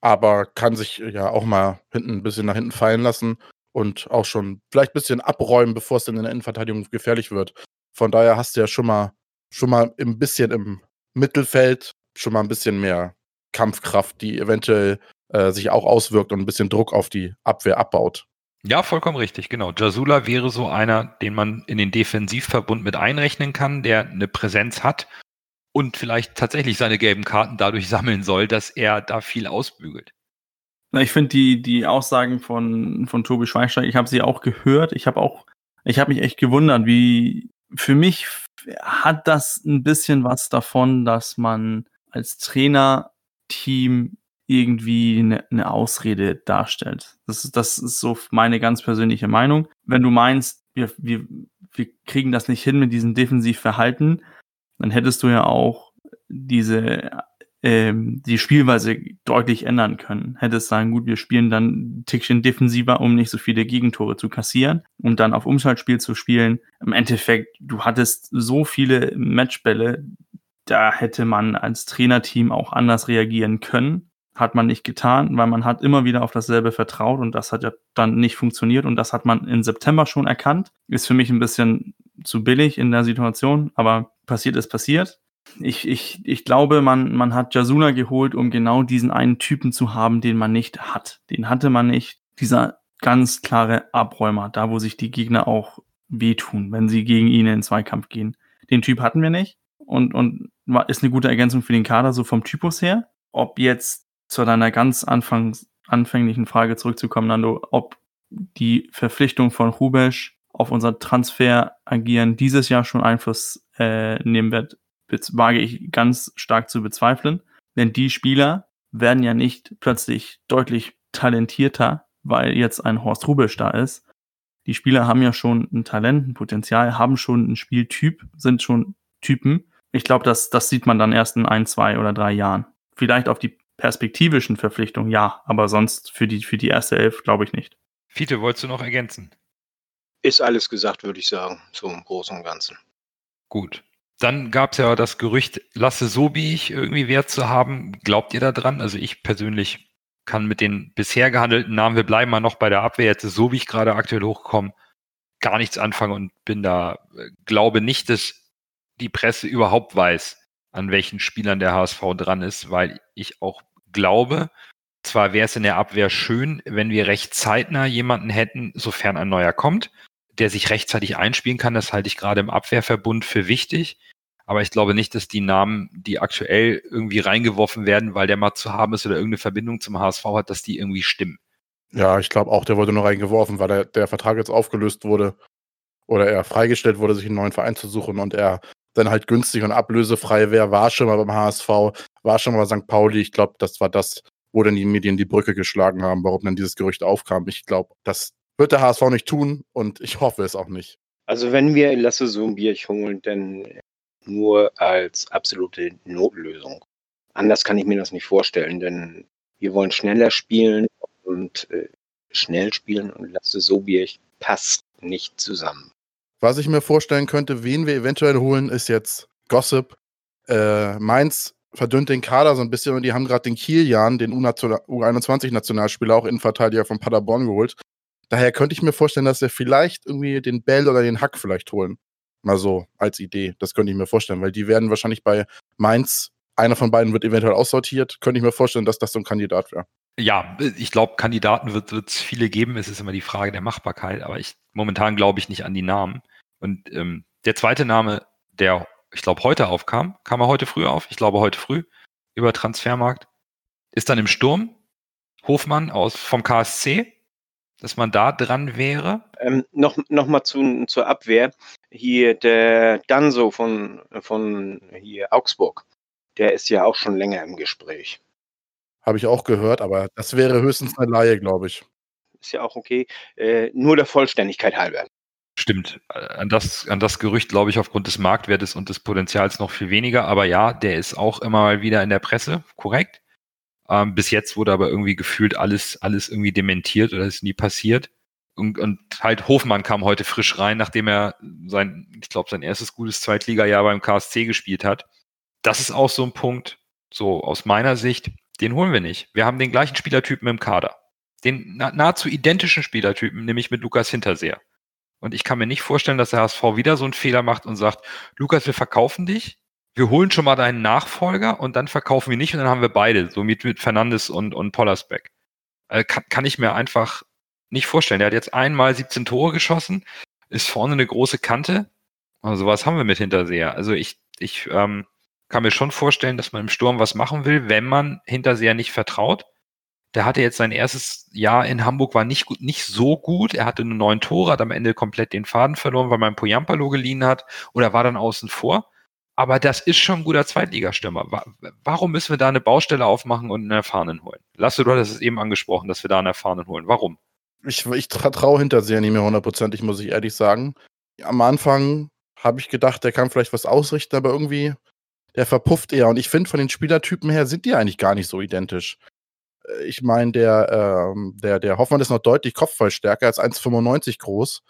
aber kann sich ja auch mal hinten ein bisschen nach hinten fallen lassen und auch schon vielleicht ein bisschen abräumen, bevor es dann in der Innenverteidigung gefährlich wird. Von daher hast du ja schon mal schon mal ein bisschen im Mittelfeld schon mal ein bisschen mehr Kampfkraft, die eventuell äh, sich auch auswirkt und ein bisschen Druck auf die Abwehr abbaut. Ja, vollkommen richtig, genau. Jasula wäre so einer, den man in den Defensivverbund mit einrechnen kann, der eine Präsenz hat und vielleicht tatsächlich seine gelben Karten dadurch [laughs] sammeln soll, dass er da viel ausbügelt. Na, ich finde die, die Aussagen von, von Tobi Schweinsteiger, ich habe sie auch gehört. Ich habe auch, ich habe mich echt gewundert, wie für mich hat das ein bisschen was davon, dass man als Trainerteam irgendwie eine, eine Ausrede darstellt. Das ist, das ist so meine ganz persönliche Meinung. Wenn du meinst, wir, wir, wir kriegen das nicht hin mit diesem Defensivverhalten, dann hättest du ja auch diese ähm, die Spielweise deutlich ändern können. Hätte es sagen, gut, wir spielen dann ein Tickchen defensiver, um nicht so viele Gegentore zu kassieren und dann auf Umschaltspiel zu spielen. Im Endeffekt, du hattest so viele Matchbälle, da hätte man als Trainerteam auch anders reagieren können. Hat man nicht getan, weil man hat immer wieder auf dasselbe vertraut und das hat ja dann nicht funktioniert und das hat man im September schon erkannt. Ist für mich ein bisschen zu billig in der Situation, aber passiert ist passiert ich, ich, ich glaube, man, man hat Jasuna geholt, um genau diesen einen Typen zu haben, den man nicht hat. Den hatte man nicht. Dieser ganz klare Abräumer, da wo sich die Gegner auch wehtun, wenn sie gegen ihn in den Zweikampf gehen. Den Typ hatten wir nicht und, und ist eine gute Ergänzung für den Kader, so vom Typus her. Ob jetzt zu deiner ganz anfangs, anfänglichen Frage zurückzukommen, Nando, ob die Verpflichtung von Rubesch auf unser Transfer agieren dieses Jahr schon Einfluss äh, nehmen wird, wage ich ganz stark zu bezweifeln. Denn die Spieler werden ja nicht plötzlich deutlich talentierter, weil jetzt ein Horst Rubisch da ist. Die Spieler haben ja schon ein Talent, ein Potenzial, haben schon einen Spieltyp, sind schon Typen. Ich glaube, das, das sieht man dann erst in ein, zwei oder drei Jahren. Vielleicht auf die perspektivischen Verpflichtungen, ja, aber sonst für die, für die erste Elf glaube ich nicht. Fiete, wolltest du noch ergänzen? Ist alles gesagt, würde ich sagen, so im Großen und Ganzen. Gut. Dann gab es ja das Gerücht, Lasse Sobich irgendwie Wert zu haben. Glaubt ihr da dran? Also ich persönlich kann mit den bisher gehandelten Namen, wir bleiben mal noch bei der Abwehr, jetzt ist Sobich gerade aktuell hochgekommen, gar nichts anfangen und bin da, äh, glaube nicht, dass die Presse überhaupt weiß, an welchen Spielern der HSV dran ist, weil ich auch glaube, zwar wäre es in der Abwehr schön, wenn wir recht zeitnah jemanden hätten, sofern ein neuer kommt, der sich rechtzeitig einspielen kann. Das halte ich gerade im Abwehrverbund für wichtig. Aber ich glaube nicht, dass die Namen, die aktuell irgendwie reingeworfen werden, weil der mal zu haben ist oder irgendeine Verbindung zum HSV hat, dass die irgendwie stimmen. Ja, ich glaube auch, der wurde nur reingeworfen, weil der, der Vertrag jetzt aufgelöst wurde oder er freigestellt wurde, sich einen neuen Verein zu suchen und er dann halt günstig und ablösefrei wäre, war schon mal beim HSV, war schon mal bei St. Pauli. Ich glaube, das war das, wo dann die Medien die Brücke geschlagen haben, warum dann dieses Gerücht aufkam. Ich glaube, das wird der HSV nicht tun und ich hoffe es auch nicht. Also wenn wir Lasse so ein Bier holen, dann nur als absolute Notlösung. Anders kann ich mir das nicht vorstellen, denn wir wollen schneller spielen und äh, schnell spielen und Lasse Sobiech passt nicht zusammen. Was ich mir vorstellen könnte, wen wir eventuell holen, ist jetzt Gossip. Äh, Mainz verdünnt den Kader so ein bisschen und die haben gerade den Kilian, den U21-Nationalspieler, auch Innenverteidiger von Paderborn geholt. Daher könnte ich mir vorstellen, dass wir vielleicht irgendwie den Bell oder den Hack vielleicht holen. Mal so als Idee. Das könnte ich mir vorstellen, weil die werden wahrscheinlich bei Mainz, einer von beiden wird eventuell aussortiert. Könnte ich mir vorstellen, dass das so ein Kandidat wäre. Ja, ich glaube, Kandidaten wird es viele geben. Es ist immer die Frage der Machbarkeit, aber ich momentan glaube ich nicht an die Namen. Und ähm, der zweite Name, der ich glaube heute aufkam, kam er heute früh auf. Ich glaube heute früh über Transfermarkt, ist dann im Sturm. Hofmann aus vom KSC dass man da dran wäre? Ähm, noch, noch mal zu, zur Abwehr. Hier der Danso von, von hier Augsburg, der ist ja auch schon länger im Gespräch. Habe ich auch gehört, aber das wäre höchstens eine Laie, glaube ich. Ist ja auch okay. Äh, nur der Vollständigkeit halber. Stimmt. An das, an das Gerücht glaube ich aufgrund des Marktwertes und des Potenzials noch viel weniger. Aber ja, der ist auch immer mal wieder in der Presse, korrekt. Ähm, bis jetzt wurde aber irgendwie gefühlt alles, alles irgendwie dementiert oder ist nie passiert. Und, und halt Hofmann kam heute frisch rein, nachdem er sein, ich glaube, sein erstes gutes Zweitligajahr beim KSC gespielt hat. Das ist auch so ein Punkt, so aus meiner Sicht, den holen wir nicht. Wir haben den gleichen Spielertypen im Kader. Den nahezu identischen Spielertypen, nämlich mit Lukas Hinterseher. Und ich kann mir nicht vorstellen, dass der HSV wieder so einen Fehler macht und sagt, Lukas, wir verkaufen dich, wir holen schon mal deinen Nachfolger und dann verkaufen wir nicht und dann haben wir beide, so mit, mit Fernandes und, und Pollersbeck. Also kann, kann ich mir einfach nicht vorstellen. Der hat jetzt einmal 17 Tore geschossen, ist vorne eine große Kante. Also was haben wir mit Hinterseher. Also ich, ich ähm, kann mir schon vorstellen, dass man im Sturm was machen will, wenn man Hinterseher nicht vertraut. Der hatte jetzt sein erstes Jahr in Hamburg, war nicht, gut, nicht so gut. Er hatte nur neun Tore, hat am Ende komplett den Faden verloren, weil man Poyampalo geliehen hat oder war dann außen vor. Aber das ist schon ein guter Zweitligastürmer. Warum müssen wir da eine Baustelle aufmachen und einen Erfahrenen holen? Lasse, du hattest es eben angesprochen, dass wir da einen Erfahrenen holen. Warum? Ich, ich traue Hinterseher nicht mehr hundertprozentig, muss ich ehrlich sagen. Am Anfang habe ich gedacht, der kann vielleicht was ausrichten, aber irgendwie der verpufft eher. Und ich finde, von den Spielertypen her sind die eigentlich gar nicht so identisch. Äh, ich meine, der, ähm, der, der Hoffmann ist noch deutlich kopfballstärker, als 1,95 groß.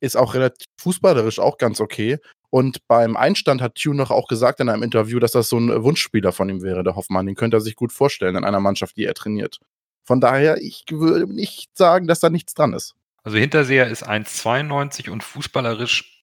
Ist auch relativ fußballerisch auch ganz okay. Und beim Einstand hat Tune noch auch gesagt in einem Interview, dass das so ein Wunschspieler von ihm wäre, der Hoffmann. Den könnte er sich gut vorstellen in einer Mannschaft, die er trainiert. Von daher, ich würde nicht sagen, dass da nichts dran ist. Also Hinterseher ist 1,92 und fußballerisch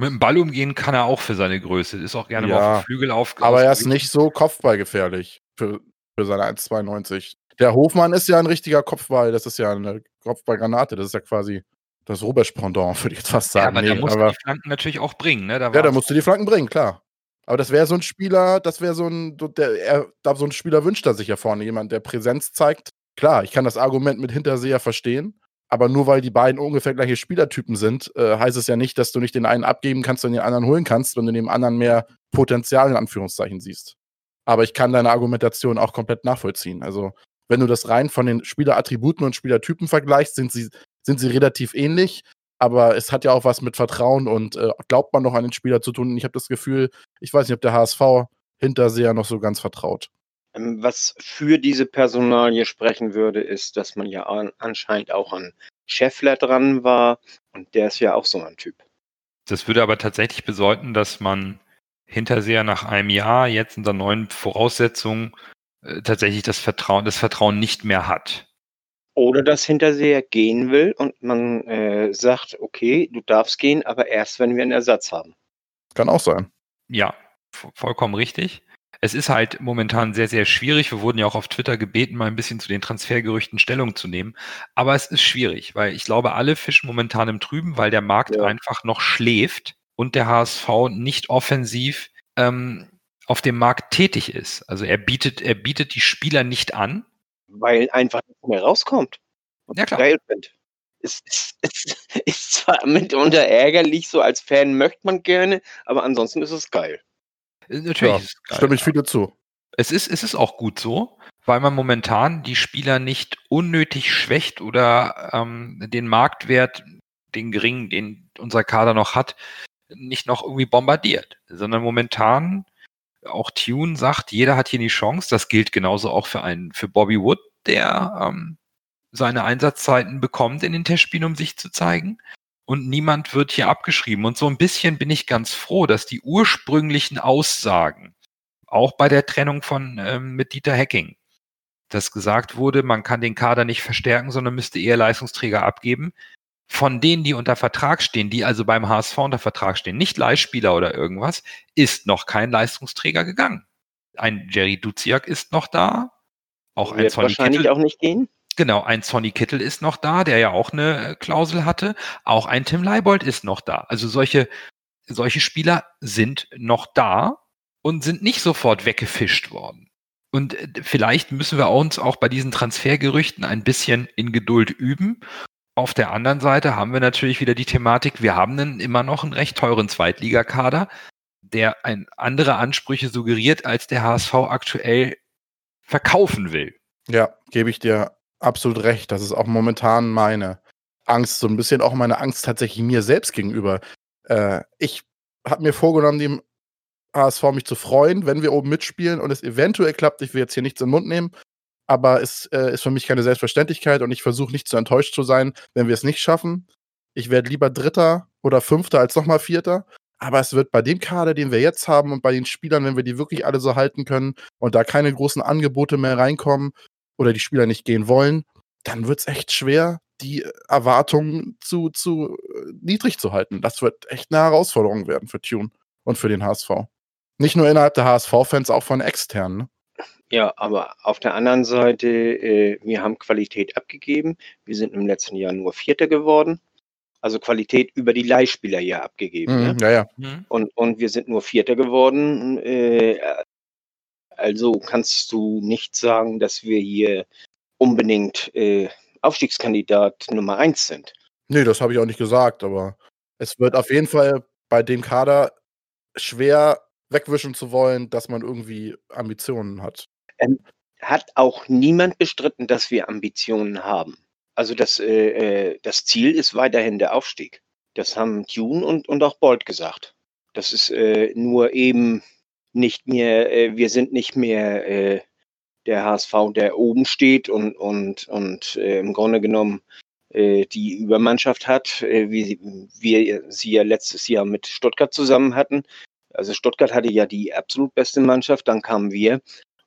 mit dem Ball umgehen kann er auch für seine Größe. Ist auch gerne Ja, mal auf den Flügel auf. Aber er ist nicht so kopfballgefährlich für, für seine 1,92. Der Hofmann ist ja ein richtiger Kopfball. Das ist ja eine Kopfballgranate. Das ist ja quasi das Rubesch-Pendant, würde ich jetzt fast Ja, sagen. aber da Nee, muss aber, die Flanken natürlich auch bringen. Ne? Da ja, da musst du die Flanken bringen, klar. Aber das wäre so ein Spieler, das wäre so ein, der, er, da so ein Spieler wünscht er sich ja vorne. Jemand, der Präsenz zeigt. Klar, ich kann das Argument mit Hinterseher verstehen. Aber nur weil die beiden ungefähr gleiche Spielertypen sind, äh, heißt es ja nicht, dass du nicht den einen abgeben kannst und den anderen holen kannst, wenn du dem anderen mehr Potenzial in Anführungszeichen siehst. Aber ich kann deine Argumentation auch komplett nachvollziehen. Also, wenn du das rein von den Spielerattributen und Spielertypen vergleichst, sind sie, sind sie relativ ähnlich. Aber es hat ja auch was mit Vertrauen und äh, glaubt man noch an den Spieler zu tun. Und ich habe das Gefühl, ich weiß nicht, ob der HSV Hinterseher noch so ganz vertraut. Ähm, Was für diese Personalie sprechen würde, ist, dass man ja an, anscheinend auch an Scheffler dran war und der ist ja auch so ein Typ. Das würde aber tatsächlich bedeuten, dass man Hinterseher nach einem Jahr jetzt unter neuen Voraussetzungen äh, tatsächlich das Vertrauen, das Vertrauen nicht mehr hat. Oder dass Hinterseher gehen will und man äh, sagt, okay, du darfst gehen, aber erst, wenn wir einen Ersatz haben. Kann auch sein. Ja, vo- vollkommen richtig. Es ist halt momentan sehr, sehr schwierig. Wir wurden ja auch auf Twitter gebeten, mal ein bisschen zu den Transfergerüchten Stellung zu nehmen. Aber es ist schwierig, weil ich glaube, alle fischen momentan im Trüben, weil der Markt Ja. einfach noch schläft und der HSV nicht offensiv ähm, auf dem Markt tätig ist. Also er bietet, er bietet die Spieler nicht an. Weil einfach nichts mehr rauskommt. Und Ja, klar. geil. Es ist, es [laughs] ist zwar mitunter ärgerlich, so als Fan möchte man gerne, aber ansonsten ist es geil. Äh, Natürlich Ja, ist es geil. Stimme ich viele zu. Es ist, es ist auch gut so, weil man momentan die Spieler nicht unnötig schwächt oder ähm, den Marktwert, den geringen, den unser Kader noch hat, nicht noch irgendwie bombardiert, sondern momentan auch Tune sagt, jeder hat hier die Chance. Das gilt genauso auch für einen, für Bobby Wood, der ähm, seine Einsatzzeiten bekommt in den Testspielen, um sich zu zeigen. Und niemand wird hier abgeschrieben. Und so ein bisschen bin ich ganz froh, dass die ursprünglichen Aussagen, auch bei der Trennung von ähm, mit Dieter Hecking, dass gesagt wurde, man kann den Kader nicht verstärken, sondern müsste eher Leistungsträger abgeben. Von denen, die unter Vertrag stehen, die also beim HSV unter Vertrag stehen, nicht Leihspieler oder irgendwas, ist noch kein Leistungsträger gegangen. Ein Jerry Duziak ist noch da. Auch ein Sonny wahrscheinlich Kittel. auch nicht gehen. Genau, ein Sonny Kittel ist noch da, der ja auch eine Klausel hatte. Auch ein Tim Leibold ist noch da. Also solche, solche Spieler sind noch da und sind nicht sofort weggefischt worden. Und äh, vielleicht müssen wir uns auch bei diesen Transfergerüchten ein bisschen in Geduld üben. Auf der anderen Seite haben wir natürlich wieder die Thematik, wir haben einen, immer noch einen recht teuren Zweitligakader, der ein, andere Ansprüche suggeriert, als der HSV aktuell verkaufen will. Ja, gebe ich dir absolut recht. Das ist auch momentan meine Angst, so ein bisschen auch meine Angst tatsächlich mir selbst gegenüber. Äh, ich habe mir vorgenommen, dem HSV mich zu freuen, wenn wir oben mitspielen und es eventuell klappt. Ich will jetzt hier nichts in den Mund nehmen, aber es äh, ist für mich keine Selbstverständlichkeit und ich versuche nicht zu enttäuscht zu sein, wenn wir es nicht schaffen. Ich werde lieber Dritter oder Fünfter als nochmal Vierter. Aber es wird bei dem Kader, den wir jetzt haben und bei den Spielern, wenn wir die wirklich alle so halten können und da keine großen Angebote mehr reinkommen oder die Spieler nicht gehen wollen, dann wird es echt schwer, die Erwartungen zu, zu äh, niedrig zu halten. Das wird echt eine Herausforderung werden für Tune und für den HSV. Nicht nur innerhalb der HSV-Fans, auch von externen. Ja, aber auf der anderen Seite, äh, wir haben Qualität abgegeben. Wir sind im letzten Jahr nur Vierter geworden. Also Qualität über die Leihspieler ja abgegeben. Mhm, Ne? ja, ja. Und, und wir sind nur Vierter geworden. Äh, also kannst du nicht sagen, dass wir hier unbedingt äh, Aufstiegskandidat Nummer eins sind. Nee, das habe ich auch nicht gesagt, aber es wird auf jeden Fall bei dem Kader schwer wegwischen zu wollen, dass man irgendwie Ambitionen hat. Hat auch niemand bestritten, dass wir Ambitionen haben. Also das, äh, äh, das Ziel ist weiterhin der Aufstieg. Das haben Tune und, und auch Bolt gesagt. Das ist äh, nur eben nicht mehr, äh, wir sind nicht mehr äh, der HSV, der oben steht und, und, und äh, im Grunde genommen die Übermannschaft hat, wie wir sie ja letztes Jahr mit Stuttgart zusammen hatten. Also Stuttgart hatte ja die absolut beste Mannschaft, dann kamen wir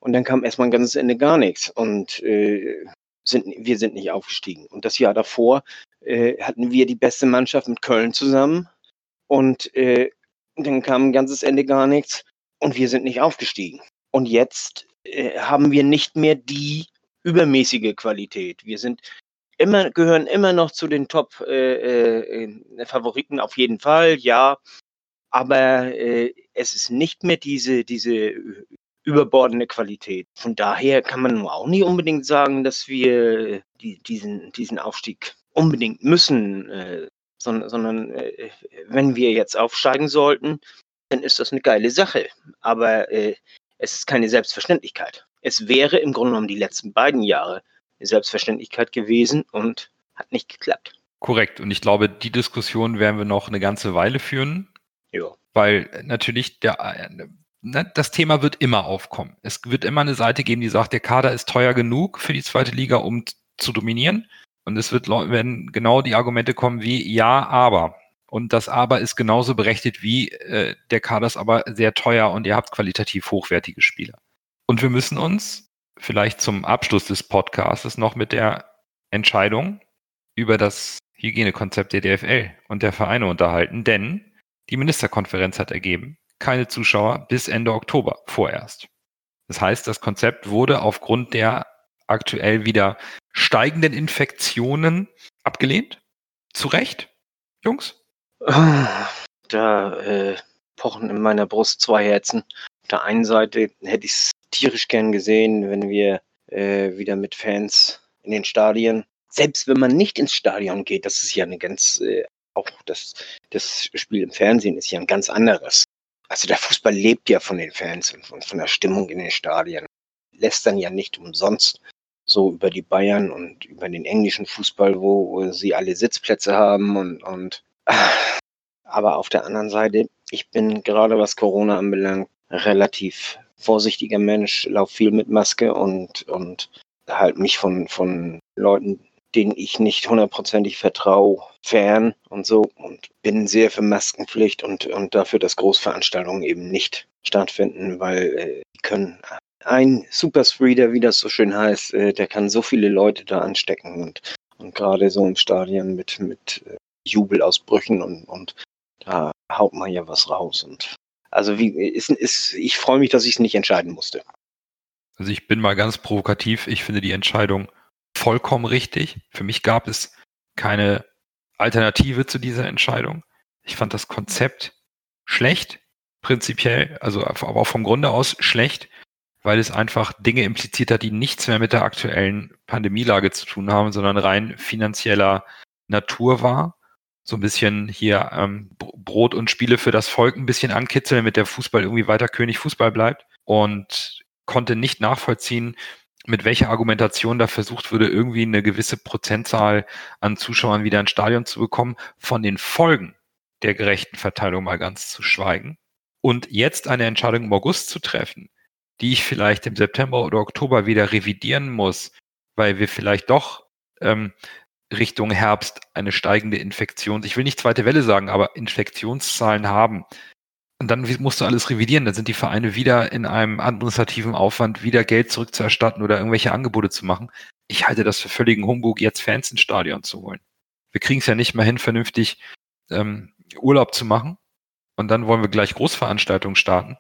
und dann kam erstmal ein ganzes Ende gar nichts und äh, sind, wir sind nicht aufgestiegen. Und das Jahr davor äh, hatten wir die beste Mannschaft mit Köln zusammen und äh, dann kam ein ganzes Ende gar nichts und wir sind nicht aufgestiegen. Und jetzt äh, haben wir nicht mehr die übermäßige Qualität. Wir sind immer, gehören immer noch zu den Top-Favoriten äh, äh, auf jeden Fall, ja. Aber es ist nicht mehr diese, diese überbordende Qualität. Von daher kann man auch nicht unbedingt sagen, dass wir die, diesen, diesen Aufstieg unbedingt müssen, äh, sondern, sondern äh, wenn wir jetzt aufsteigen sollten, dann ist das eine geile Sache. Aber äh, es ist keine Selbstverständlichkeit. Es wäre im Grunde genommen die letzten beiden Jahre eine Selbstverständlichkeit gewesen und hat nicht geklappt. Korrekt. Und ich glaube, die Diskussion werden wir noch eine ganze Weile führen. Ja. Weil natürlich der, ne, das Thema wird immer aufkommen. Es wird immer eine Seite geben, die sagt, der Kader ist teuer genug für die zweite Liga, um zu dominieren. Und es wird, werden genau die Argumente kommen wie, ja, aber. Und das aber ist genauso berechtigt wie äh, der Kader ist aber sehr teuer und ihr habt qualitativ hochwertige Spieler. Und wir müssen uns vielleicht zum Abschluss des Podcasts noch mit der Entscheidung über das Hygienekonzept der DFL und der Vereine unterhalten, denn die Ministerkonferenz hat ergeben, keine Zuschauer bis Ende Oktober vorerst. Das heißt, das Konzept wurde aufgrund der aktuell wieder steigenden Infektionen abgelehnt. Zu Recht, Jungs? Da äh, pochen in meiner Brust zwei Herzen. Auf der einen Seite hätte ich es tierisch gern gesehen, wenn wir äh, wieder mit Fans in den Stadien, selbst wenn man nicht ins Stadion geht, das ist ja eine ganz, äh, auch das, das Spiel im Fernsehen ist ja ein ganz anderes. Also der Fußball lebt ja von den Fans und von, der Stimmung in den Stadien. Lässt dann ja nicht umsonst so über die Bayern und über den englischen Fußball, wo, wo sie alle Sitzplätze haben und, und [laughs] aber auf der anderen Seite, ich bin gerade was Corona anbelangt, relativ vorsichtiger Mensch, laufe viel mit Maske und, und halt mich von, von Leuten, denen ich nicht hundertprozentig vertraue, fern und so und bin sehr für Maskenpflicht und, und dafür, dass Großveranstaltungen eben nicht stattfinden, weil äh, die können ein Superspreader, wie das so schön heißt, äh, der kann so viele Leute da anstecken und, und gerade so im Stadion mit, mit äh, Jubelausbrüchen und, und da haut man ja was raus. Und also wie ist, ist ich freue mich, dass ich es nicht entscheiden musste. Also ich bin mal ganz provokativ. Ich finde die Entscheidung vollkommen richtig. Für mich gab es keine Alternative zu dieser Entscheidung. Ich fand das Konzept schlecht, prinzipiell, also aber auch vom Grunde aus schlecht, weil es einfach Dinge impliziert hat, die nichts mehr mit der aktuellen Pandemielage zu tun haben, sondern rein finanzieller Natur war so ein bisschen hier ähm, Brot und Spiele für das Volk ein bisschen ankitzeln, damit der Fußball irgendwie weiter König Fußball bleibt und konnte nicht nachvollziehen, mit welcher Argumentation da versucht würde, irgendwie eine gewisse Prozentzahl an Zuschauern wieder ins Stadion zu bekommen, von den Folgen der gerechten Verteilung mal ganz zu schweigen. Und jetzt eine Entscheidung im August zu treffen, die ich vielleicht im September oder Oktober wieder revidieren muss, weil wir vielleicht doch ähm, Richtung Herbst eine steigende Infektion, ich will nicht zweite Welle sagen, aber Infektionszahlen haben. Und dann musst du alles revidieren. Dann sind die Vereine wieder in einem administrativen Aufwand, wieder Geld zurückzuerstatten oder irgendwelche Angebote zu machen. Ich halte das für völligen Humbug, jetzt Fans ins Stadion zu holen. Wir kriegen es ja nicht mal hin, vernünftig ähm, Urlaub zu machen. Und dann wollen wir gleich Großveranstaltungen starten.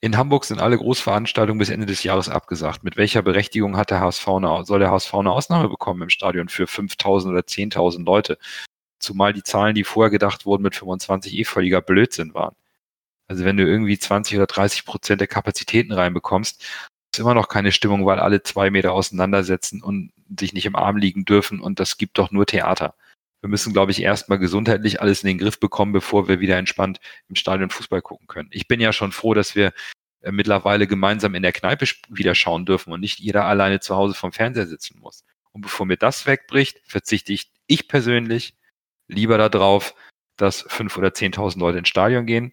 In Hamburg sind alle Großveranstaltungen bis Ende des Jahres abgesagt. Mit welcher Berechtigung hat der HSV eine, soll der HSV eine Ausnahme bekommen im Stadion für 5.000 oder 10.000 Leute? Zumal die Zahlen, die vorher gedacht wurden, mit 25 eh völliger Blödsinn waren. Also wenn du irgendwie 20 oder 30 Prozent der Kapazitäten reinbekommst, ist immer noch keine Stimmung, weil alle zwei Meter auseinandersetzen und sich nicht im Arm liegen dürfen und das gibt doch nur Theater. Wir müssen, glaube ich, erstmal gesundheitlich alles in den Griff bekommen, bevor wir wieder entspannt im Stadion Fußball gucken können. Ich bin ja schon froh, dass wir äh, mittlerweile gemeinsam in der Kneipe wieder schauen dürfen und nicht jeder alleine zu Hause vom Fernseher sitzen muss. Und bevor mir das wegbricht, verzichte ich, ich persönlich lieber darauf, dass fünf oder zehntausend Leute ins Stadion gehen.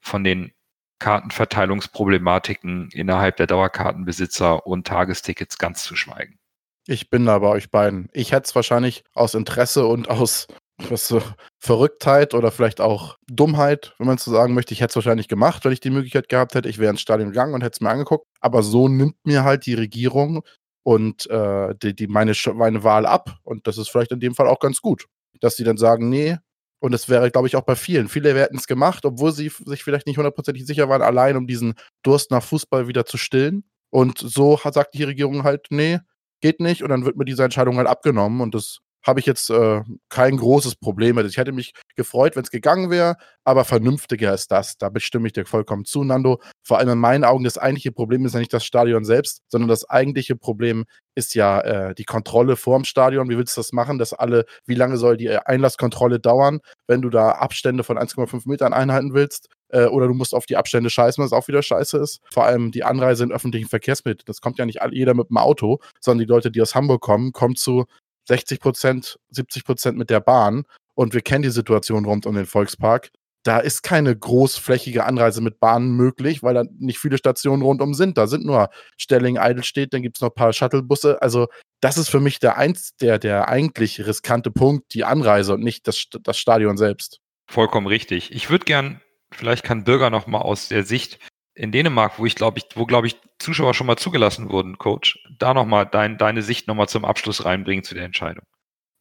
Von den Kartenverteilungsproblematiken innerhalb der Dauerkartenbesitzer und Tagestickets ganz zu schweigen. Ich bin da bei euch beiden. Ich hätte es wahrscheinlich aus Interesse und aus was so Verrücktheit oder vielleicht auch Dummheit, wenn man so sagen möchte. Ich hätte es wahrscheinlich gemacht, wenn ich die Möglichkeit gehabt hätte. Ich wäre ins Stadion gegangen und hätte es mir angeguckt. Aber so nimmt mir halt die Regierung und äh, die, die meine, meine Wahl ab. Und das ist vielleicht in dem Fall auch ganz gut, dass sie dann sagen, nee. Und das wäre, glaube ich, auch bei vielen. Viele hätten es gemacht, obwohl sie sich vielleicht nicht hundertprozentig sicher waren, allein um diesen Durst nach Fußball wieder zu stillen. Und so hat, sagt die Regierung halt, nee, geht nicht. Und dann wird mir diese Entscheidung halt abgenommen. Und das habe ich jetzt äh, kein großes Problem mit. Ich hätte mich gefreut, wenn es gegangen wäre, aber vernünftiger ist das. Da bestimme ich dir vollkommen zu, Nando. Vor allem in meinen Augen, das eigentliche Problem ist ja nicht das Stadion selbst, sondern das eigentliche Problem ist ja äh, die Kontrolle vorm Stadion. Wie willst du das machen, dass alle, wie lange soll die Einlasskontrolle dauern, wenn du da Abstände von 1,5 Metern einhalten willst? Äh, oder du musst auf die Abstände scheißen, was auch wieder scheiße ist. Vor allem die Anreise in öffentlichen Verkehrsmitteln. Das kommt ja nicht jeder mit dem Auto, sondern die Leute, die aus Hamburg kommen, kommen zu 60 Prozent, 70 Prozent mit der Bahn. Und wir kennen die Situation rund um den Volkspark. Da ist keine großflächige Anreise mit Bahnen möglich, weil da nicht viele Stationen rundum sind. Da sind nur Stelling, Eidelstedt, dann gibt es noch ein paar Shuttlebusse. Also, das ist für mich der, eins, der, der eigentlich riskante Punkt, die Anreise und nicht das, das Stadion selbst. Vollkommen richtig. Ich würde gern, vielleicht kann Bürger noch mal aus der Sicht in Dänemark, wo ich glaube ich, wo glaube ich Zuschauer schon mal zugelassen wurden, Coach, da nochmal dein, deine Sicht nochmal zum Abschluss reinbringen zu der Entscheidung.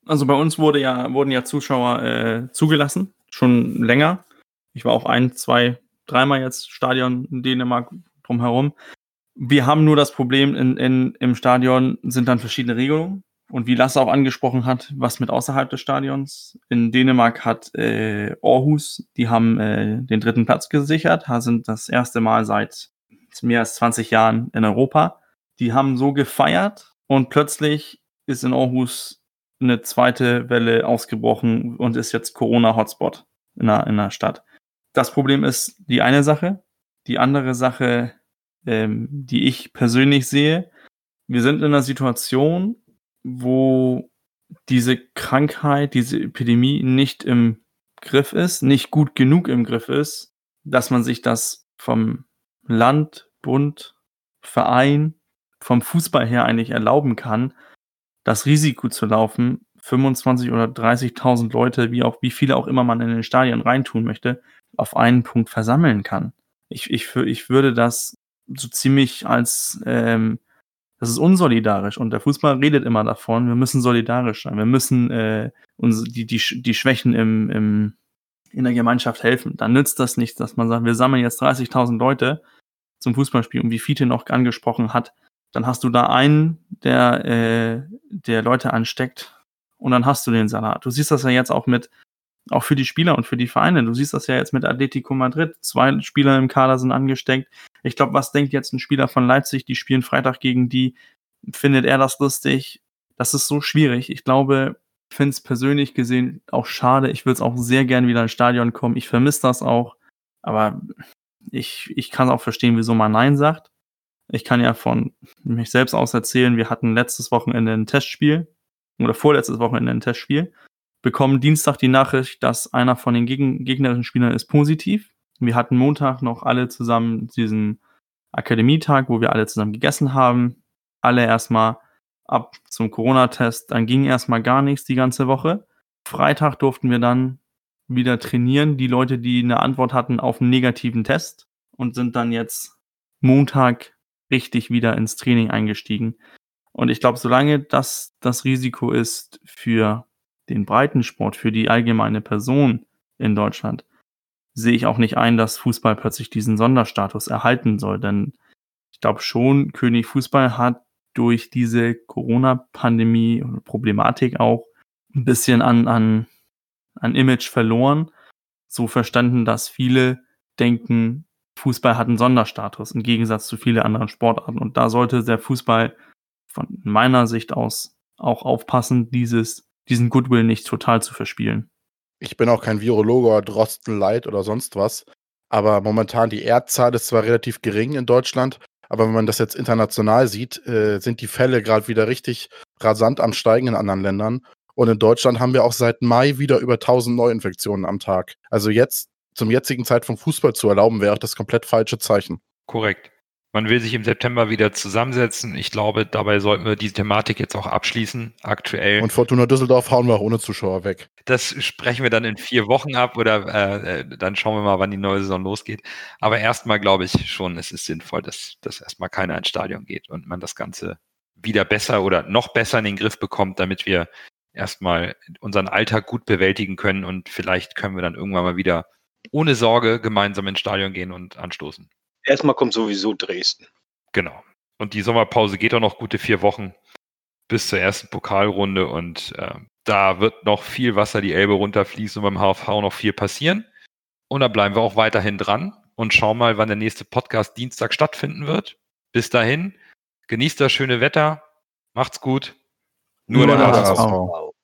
Also bei uns wurde ja, wurden ja Zuschauer äh, zugelassen, schon länger. Ich war auch ein, zwei, dreimal jetzt Stadion in Dänemark drumherum. Wir haben nur das Problem, in, in, im Stadion sind dann verschiedene Regelungen. Und wie Lasse auch angesprochen hat, was mit außerhalb des Stadions. In Dänemark hat äh, Aarhus, die haben äh, den dritten Platz gesichert, sind das erste Mal seit mehr als 20 Jahren in Europa. Die haben so gefeiert und plötzlich ist in Aarhus eine zweite Welle ausgebrochen und ist jetzt Corona-Hotspot in der, in der Stadt. Das Problem ist die eine Sache. Die andere Sache, ähm, die ich persönlich sehe, wir sind in einer Situation, wo diese Krankheit, diese Epidemie nicht im Griff ist, nicht gut genug im Griff ist, dass man sich das vom Land, Bund, Verein, vom Fußball her eigentlich erlauben kann, das Risiko zu laufen, 25 oder 30.000 Leute, wie auch wie viele auch immer man in den Stadien reintun möchte, auf einen Punkt versammeln kann. Ich, ich, ich würde das so ziemlich als ähm, das ist unsolidarisch und der Fußball redet immer davon, wir müssen solidarisch sein, wir müssen äh, uns die, die, die Schwächen im, im, in der Gemeinschaft helfen. Dann nützt das nichts, dass man sagt, wir sammeln jetzt 30.000 Leute zum Fußballspiel und wie Fiete noch angesprochen hat, dann hast du da einen, der, äh, der Leute ansteckt und dann hast du den Salat. Du siehst das ja jetzt auch mit, auch für die Spieler und für die Vereine. Du siehst das ja jetzt mit Atletico Madrid. Zwei Spieler im Kader sind angesteckt. Ich glaube, was denkt jetzt ein Spieler von Leipzig, die spielen Freitag gegen die? Findet er das lustig? Das ist so schwierig. Ich glaube, ich finde es persönlich gesehen auch schade. Ich würde es auch sehr gern wieder ins Stadion kommen. Ich vermisse das auch. Aber ich, ich kann auch verstehen, wieso man Nein sagt. Ich kann ja von mich selbst aus erzählen, wir hatten letztes Wochenende ein Testspiel oder vorletztes Wochenende ein Testspiel, bekommen Dienstag die Nachricht, dass einer von den Geg gegnerischen Spielern ist positiv. Wir hatten Montag noch alle zusammen diesen Akademietag, wo wir alle zusammen gegessen haben. Alle erstmal ab zum Corona-Test. Dann ging erstmal gar nichts die ganze Woche. Freitag durften wir dann wieder trainieren. Die Leute, die eine Antwort hatten auf einen negativen Test und sind dann jetzt Montag richtig wieder ins Training eingestiegen. Und ich glaube, solange das das Risiko ist für den Breitensport, für die allgemeine Person in Deutschland, sehe ich auch nicht ein, dass Fußball plötzlich diesen Sonderstatus erhalten soll. Denn ich glaube schon, König Fußball hat durch diese Corona-Pandemie und Problematik auch ein bisschen an, an, an Image verloren. So verstanden, dass viele denken, Fußball hat einen Sonderstatus im Gegensatz zu vielen anderen Sportarten. Und da sollte der Fußball von meiner Sicht aus auch aufpassen, dieses, diesen Goodwill nicht total zu verspielen ich bin auch kein Virologe oder Drostenleid oder sonst was, aber momentan die Erdzahl ist zwar relativ gering in Deutschland, aber wenn man das jetzt international sieht, äh, sind die Fälle gerade wieder richtig rasant am Steigen in anderen Ländern. Und in Deutschland haben wir auch seit Mai wieder über 1000 Neuinfektionen am Tag. Also jetzt zum jetzigen Zeitpunkt Fußball zu erlauben, wäre das komplett falsche Zeichen. Korrekt. Man will sich im September wieder zusammensetzen. Ich glaube, dabei sollten wir die Thematik jetzt auch abschließen, aktuell. Und Fortuna Düsseldorf hauen wir auch ohne Zuschauer weg. Das sprechen wir dann in vier Wochen ab oder äh, äh dann schauen wir mal, wann die neue Saison losgeht. Aber erstmal glaube ich schon, es ist sinnvoll, dass, dass erstmal keiner ins Stadion geht und man das Ganze wieder besser oder noch besser in den Griff bekommt, damit wir erstmal unseren Alltag gut bewältigen können und vielleicht können wir dann irgendwann mal wieder ohne Sorge gemeinsam ins Stadion gehen und anstoßen. Erstmal kommt sowieso Dresden. Genau. Und die Sommerpause geht auch noch gute vier Wochen bis zur ersten Pokalrunde und äh, da wird noch viel Wasser die Elbe runterfließen und beim HFV noch viel passieren. Und da bleiben wir auch weiterhin dran und schauen mal, wann der nächste Podcast Dienstag stattfinden wird. Bis dahin, genießt das schöne Wetter, macht's gut. Nur, Nur der HSV. HSV.